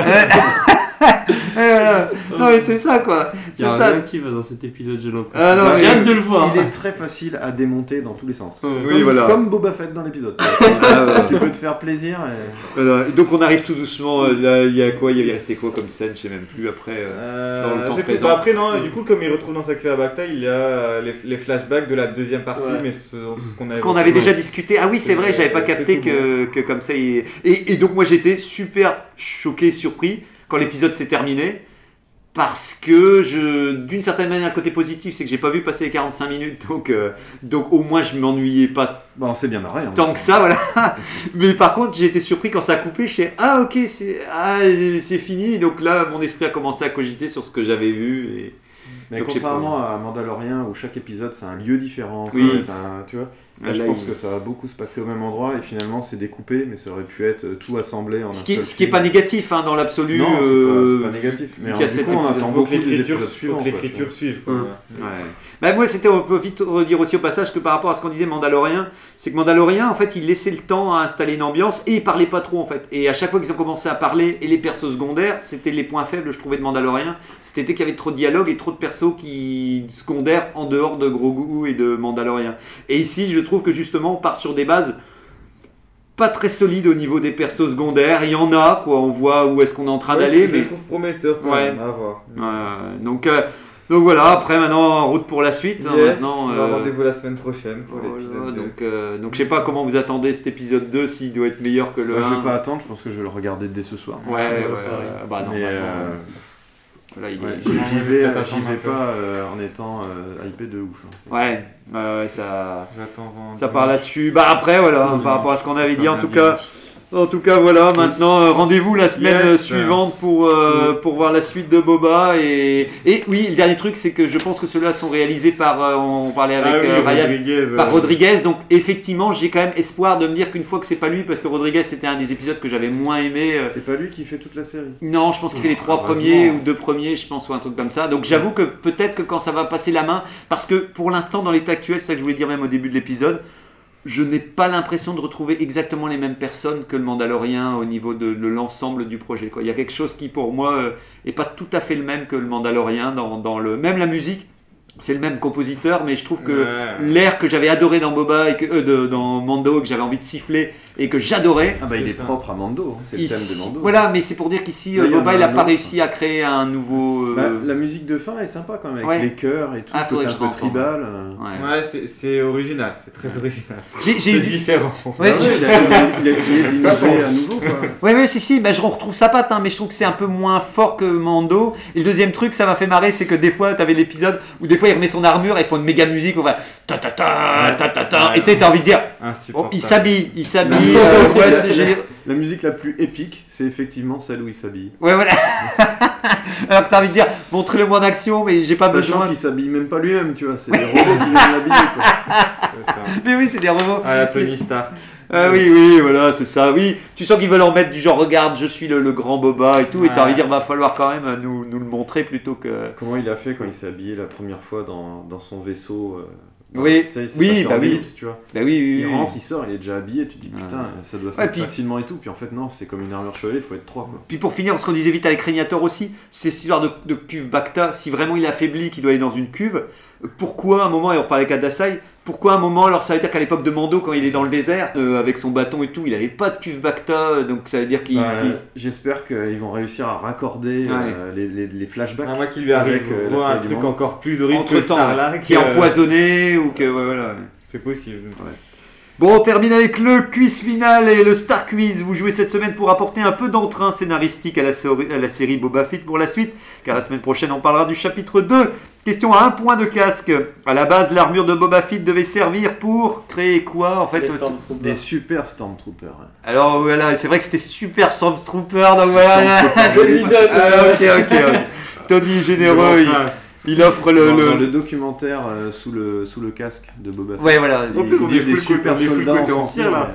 Euh, non, mais c'est ça, quoi. Il C'est y a ça. rien qui va dans cet épisode, j'ai l'impression. Ah, non, J'ai hâte de le voir. Il est très facile à démonter dans tous les sens. Oui, Comme- voilà. Comme Boba Fett dans l'épisode. Ah, tu peux te faire plaisir. et- Voilà. Donc on arrive tout doucement. euh, Là, il y a quoi? Il y avait resté quoi comme scène? Je sais même plus après. euh. Dans le temps c'est tout. présent. Bah, après, non, du coup, comme il retrouve dans sa cuve à Bacta, il y a euh, les, les flashbacks de la deuxième partie, Ouais. mais ce, ce qu'on avait Qu'on avait déjà discuté. Ah oui, c'est vrai, j'avais pas capté que, que comme ça. il- Et, et donc moi j'étais super choqué, surpris quand l'épisode s'est terminé. Parce que je, d'une certaine manière, le côté positif, c'est que j'ai pas vu passer les 45 minutes, donc, euh, donc au moins je m'ennuyais pas Bah, on s'est bien marré. hein. tant que ça, voilà. Mais par contre, j'ai été surpris quand ça a coupé. Je sais, ah ok, c'est ah, c'est fini. Donc là, mon esprit a commencé à cogiter sur ce que j'avais vu. Et... Mais Donc, contrairement à Mandalorian où chaque épisode c'est un lieu différent, Oui. un- tu vois. Là, je pense il- que ça va beaucoup se passer au même endroit et finalement c'est découpé, mais ça aurait pu être euh, tout assemblé en un Ce qui, seul ce qui est film. pas négatif hein, dans l'absolu. Non, euh, pas, c'est pas négatif. Mais alors, du coup, on attend beaucoup que l'écriture quoi, l'écriture tu suive. quoi. Ouais. Bah, moi, c'était, on peut vite redire aussi au passage que par rapport à ce qu'on disait Mandalorian, c'est que Mandalorian, en fait, il laissait le temps à installer une ambiance et il parlait pas trop, en fait. Et à chaque fois qu'ils ont commencé à parler, et les persos secondaires, c'était les points faibles, je trouvais, de Mandalorian. C'était qu'il y avait trop de dialogue et trop de persos qui secondaires en dehors de Grogu et de Mandalorian. Et ici, je trouve que justement, on part sur des bases pas très solides au niveau des persos secondaires. Il y en a, quoi. On voit où est-ce qu'on est en train Ouais, d'aller, je mais les trouve prometteur quand Ouais. même, à voir. Ouais, donc, euh, donc voilà, après maintenant en route pour la suite. hein, Yes, maintenant, on a euh, rendez-vous la semaine prochaine pour voilà, l'épisode 2. donc, euh, donc je sais pas comment vous attendez cet épisode 2, s'il doit être meilleur que le Moi, 1. je vais pas attendre, je pense que je vais le regarder dès ce soir. Ouais, bah non, Mais, maintenant, euh, euh, là, il Ouais, J'y j'y vais vais, j'y pas euh, en étant euh, hypé de ouf. hein. ouais, ouais, ça, ça part là-dessus. Bah après, voilà, par rapport à ce qu'on avait dit, en tout cas. En tout cas, voilà, maintenant euh, rendez-vous la semaine Yes. suivante pour, euh, pour voir la suite de Boba. Et, et oui, le dernier truc, c'est que je pense que ceux-là sont réalisés par, euh, on parlait avec Ah oui, Ryan, Rodriguez. par Rodriguez. Donc effectivement, j'ai quand même espoir de me dire qu'une fois que c'est pas lui, parce que Rodriguez c'était un des épisodes que j'avais moins aimé. C'est pas lui qui fait toute la série. non, je pense qu'il fait les trois heureusement. premiers ou deux premiers, je pense, ou un truc comme ça. Donc j'avoue que peut-être que quand ça va passer la main, parce que pour l'instant, dans l'état actuel, c'est ça que je voulais dire même au début de l'épisode, je n'ai pas l'impression de retrouver exactement les mêmes personnes que le Mandalorien au niveau de, l'ensemble du projet. Il y a quelque chose qui, pour moi, euh, est pas tout à fait le même que le Mandalorien dans le même la musique. C'est le même compositeur, mais je trouve que ouais. l'air que j'avais adoré dans Boba et que euh, de- dans Mando, que j'avais envie de siffler et que j'adorais, Ah bah il est ça. propre à Mando, hein, c'est le thème de Mando. Voilà, mais c'est pour dire qu'ici, euh, Boba, a il n'a pas réussi à créer un nouveau. euh, Bah, la musique de fin est sympa quand même, avec Ouais. les chœurs et tout, Ah, côté un peu rentre, tribal. ouais. Ouais, c'est- original, c'est très original. J'ai eu. différent. Ouais, Ah ouais, il, a, il a- essayé d'innover à nouveau quoi. Ouais, ouais, si, si, bah, je retrouve sa patte, hein, mais je trouve que c'est un peu moins fort que Mando. Et le deuxième truc, ça m'a fait marrer, c'est que des fois, t'avais l'épisode où des fois il remet son armure et font une méga musique, on va ta ta ta ta ta et t'as envie de dire, oh, il s'habille, il s'habille, euh, ouais, c'est génial. La musique la plus épique, c'est effectivement celle où il s'habille. Ouais, voilà. Alors que t'as envie de dire, montrez-le-moi en action, mais j'ai pas Sachant besoin. qu'il s'habille même pas lui-même, tu vois, c'est des robots qui viennent l'habiller quoi. C'est ça. Mais oui, c'est des robots. Ah, la Tony Stark. Ah oui, oui, voilà, c'est ça. Oui, tu sens qu'ils veulent en mettre du genre, regarde, je suis le, le grand Boba et tout, et t'as envie de dire, va falloir quand même euh, nous, nous le montrer plutôt que. Comment il a fait quand il s'est habillé la première fois dans, dans son vaisseau euh, Oui, tu sais, il s'est oui, passé en bah oui. ellipse, tu vois. Bah oui, oui, Il rentre, il sort, il est déjà habillé, tu te dis Ouais. putain, ça doit se Ouais, mettre puis- facilement et tout, puis en fait non, c'est comme une armure chevalier, il faut être trois quoi. Puis pour finir, ce qu'on disait vite avec Régnator aussi, c'est cette histoire de, de cuve Bacta. Si vraiment il est affaibli, qu'il doit aller dans une cuve, pourquoi à un moment, et on parlait Kadasai, pourquoi à un moment, alors ça veut dire qu'à l'époque de Mando, quand il est dans le désert, euh, avec son bâton et tout, il avait pas de cuve Bacta, euh, donc ça veut dire qu'il. Bah, qu'il- J'espère qu'ils vont réussir à raccorder euh, les, les- les flashbacks. Ah, moi qui lui arrive Avec, euh, un truc encore plus horrible que entre-temps, Sarlacc. qui est euh, empoisonné, ou que. ouais, voilà. C'est possible. Bon, on termine avec le quiz final et le Star Quiz. Vous jouez cette semaine pour apporter un peu d'entrain scénaristique à la, série- à la série Boba Fett pour la suite, car la semaine prochaine on parlera du chapitre 2. Question à un point de casque. À la base, l'armure de Boba Fett devait servir pour créer quoi en fait Les euh, Stormtroopers. Des super Stormtroopers. Alors voilà, c'est vrai que c'était super Stormtrooper, donc voilà. Lui donne. Ah, ok, ok, ok. Tony généreux, il, offre le. Dans- le- dans le documentaire euh, sous, le, sous le casque de Boba Fett. Ouais, voilà. En plus, on Ils est full super côté- on est full soldats côté enfantins, empire, là.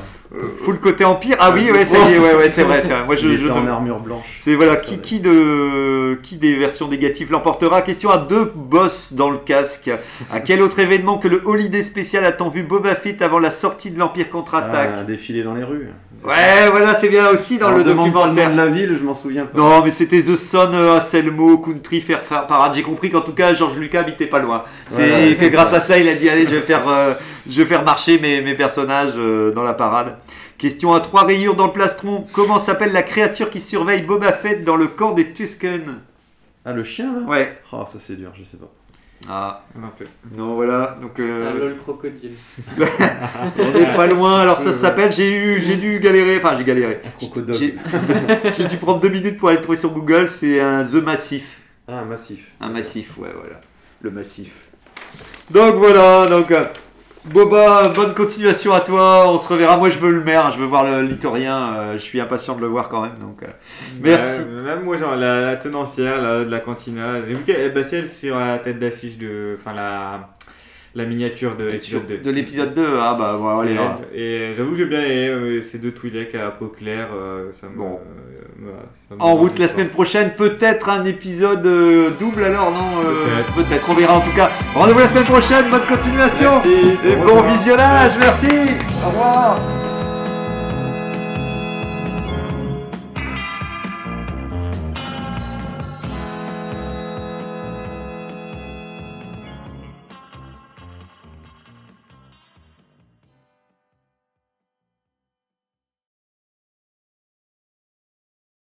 Full côté empire. Ah oui, ouais, ça y est, ouais, ouais, c'est vrai. tiens. Moi, je, Il je- en armure blanche. C'est voilà, qui, qui, de, qui des versions négatives l'emportera? Question à deux boss dans le casque. À quel autre événement que le Holiday spécial a-t-on vu Boba Fett avant la sortie de l'Empire Ah, contre-attaque défilé dans les rues. Ouais, voilà, c'est bien aussi dans Alors, le documentaire. de la ville, je m'en souviens pas. Non, mais c'était The Sun, euh, Anselmo, Country, Fair Parade. J'ai compris qu'en tout cas, Georges Lucas habitait pas loin. C'est Voilà, grâce ça. à ça, il a dit allez, je vais faire, euh, je vais faire marcher mes, mes personnages euh, dans la parade. Question à trois rayures dans le plastron. Comment s'appelle la créature qui surveille Boba Fett dans le camp des Tusken Ah, le chien là? Ouais. Oh, ça c'est dur, je sais pas. Ah, Un peu. non, voilà. Donc, euh, Ah, lol, crocodile. on n'est pas loin. Alors, ça s'appelle. J'ai eu, j'ai dû galérer. Enfin, j'ai galéré. Crocodile. J'ai j'ai dû prendre deux minutes pour aller le trouver sur Google. C'est un The Massif. Ah, un massif. Un massif, ouais, voilà. Le massif. Donc voilà, donc euh, Boba, bonne continuation à toi. On se reverra. Moi, je veux le maire, je veux voir le litorien. euh, je suis impatient de le voir quand même. Donc, euh, merci. Ouais, même moi, genre, la, la tenancière là, de la cantina, j'ai vu qu'elle bah, c'est elle sur la tête d'affiche de. Enfin, la, la miniature de l'épisode 2. de l'épisode 2, ah bah voilà, allez, hein. Et j'avoue que j'ai bien aimé euh, ces deux Twi'leks à peau claire. euh, ça me, Bon. euh, voilà, ça me En route la semaine prochaine, peut-être un épisode double alors, non Peut-être. On verra en tout cas. Rendez-vous la semaine prochaine, bonne continuation Merci. et bon revoir. visionnage, merci. Au revoir.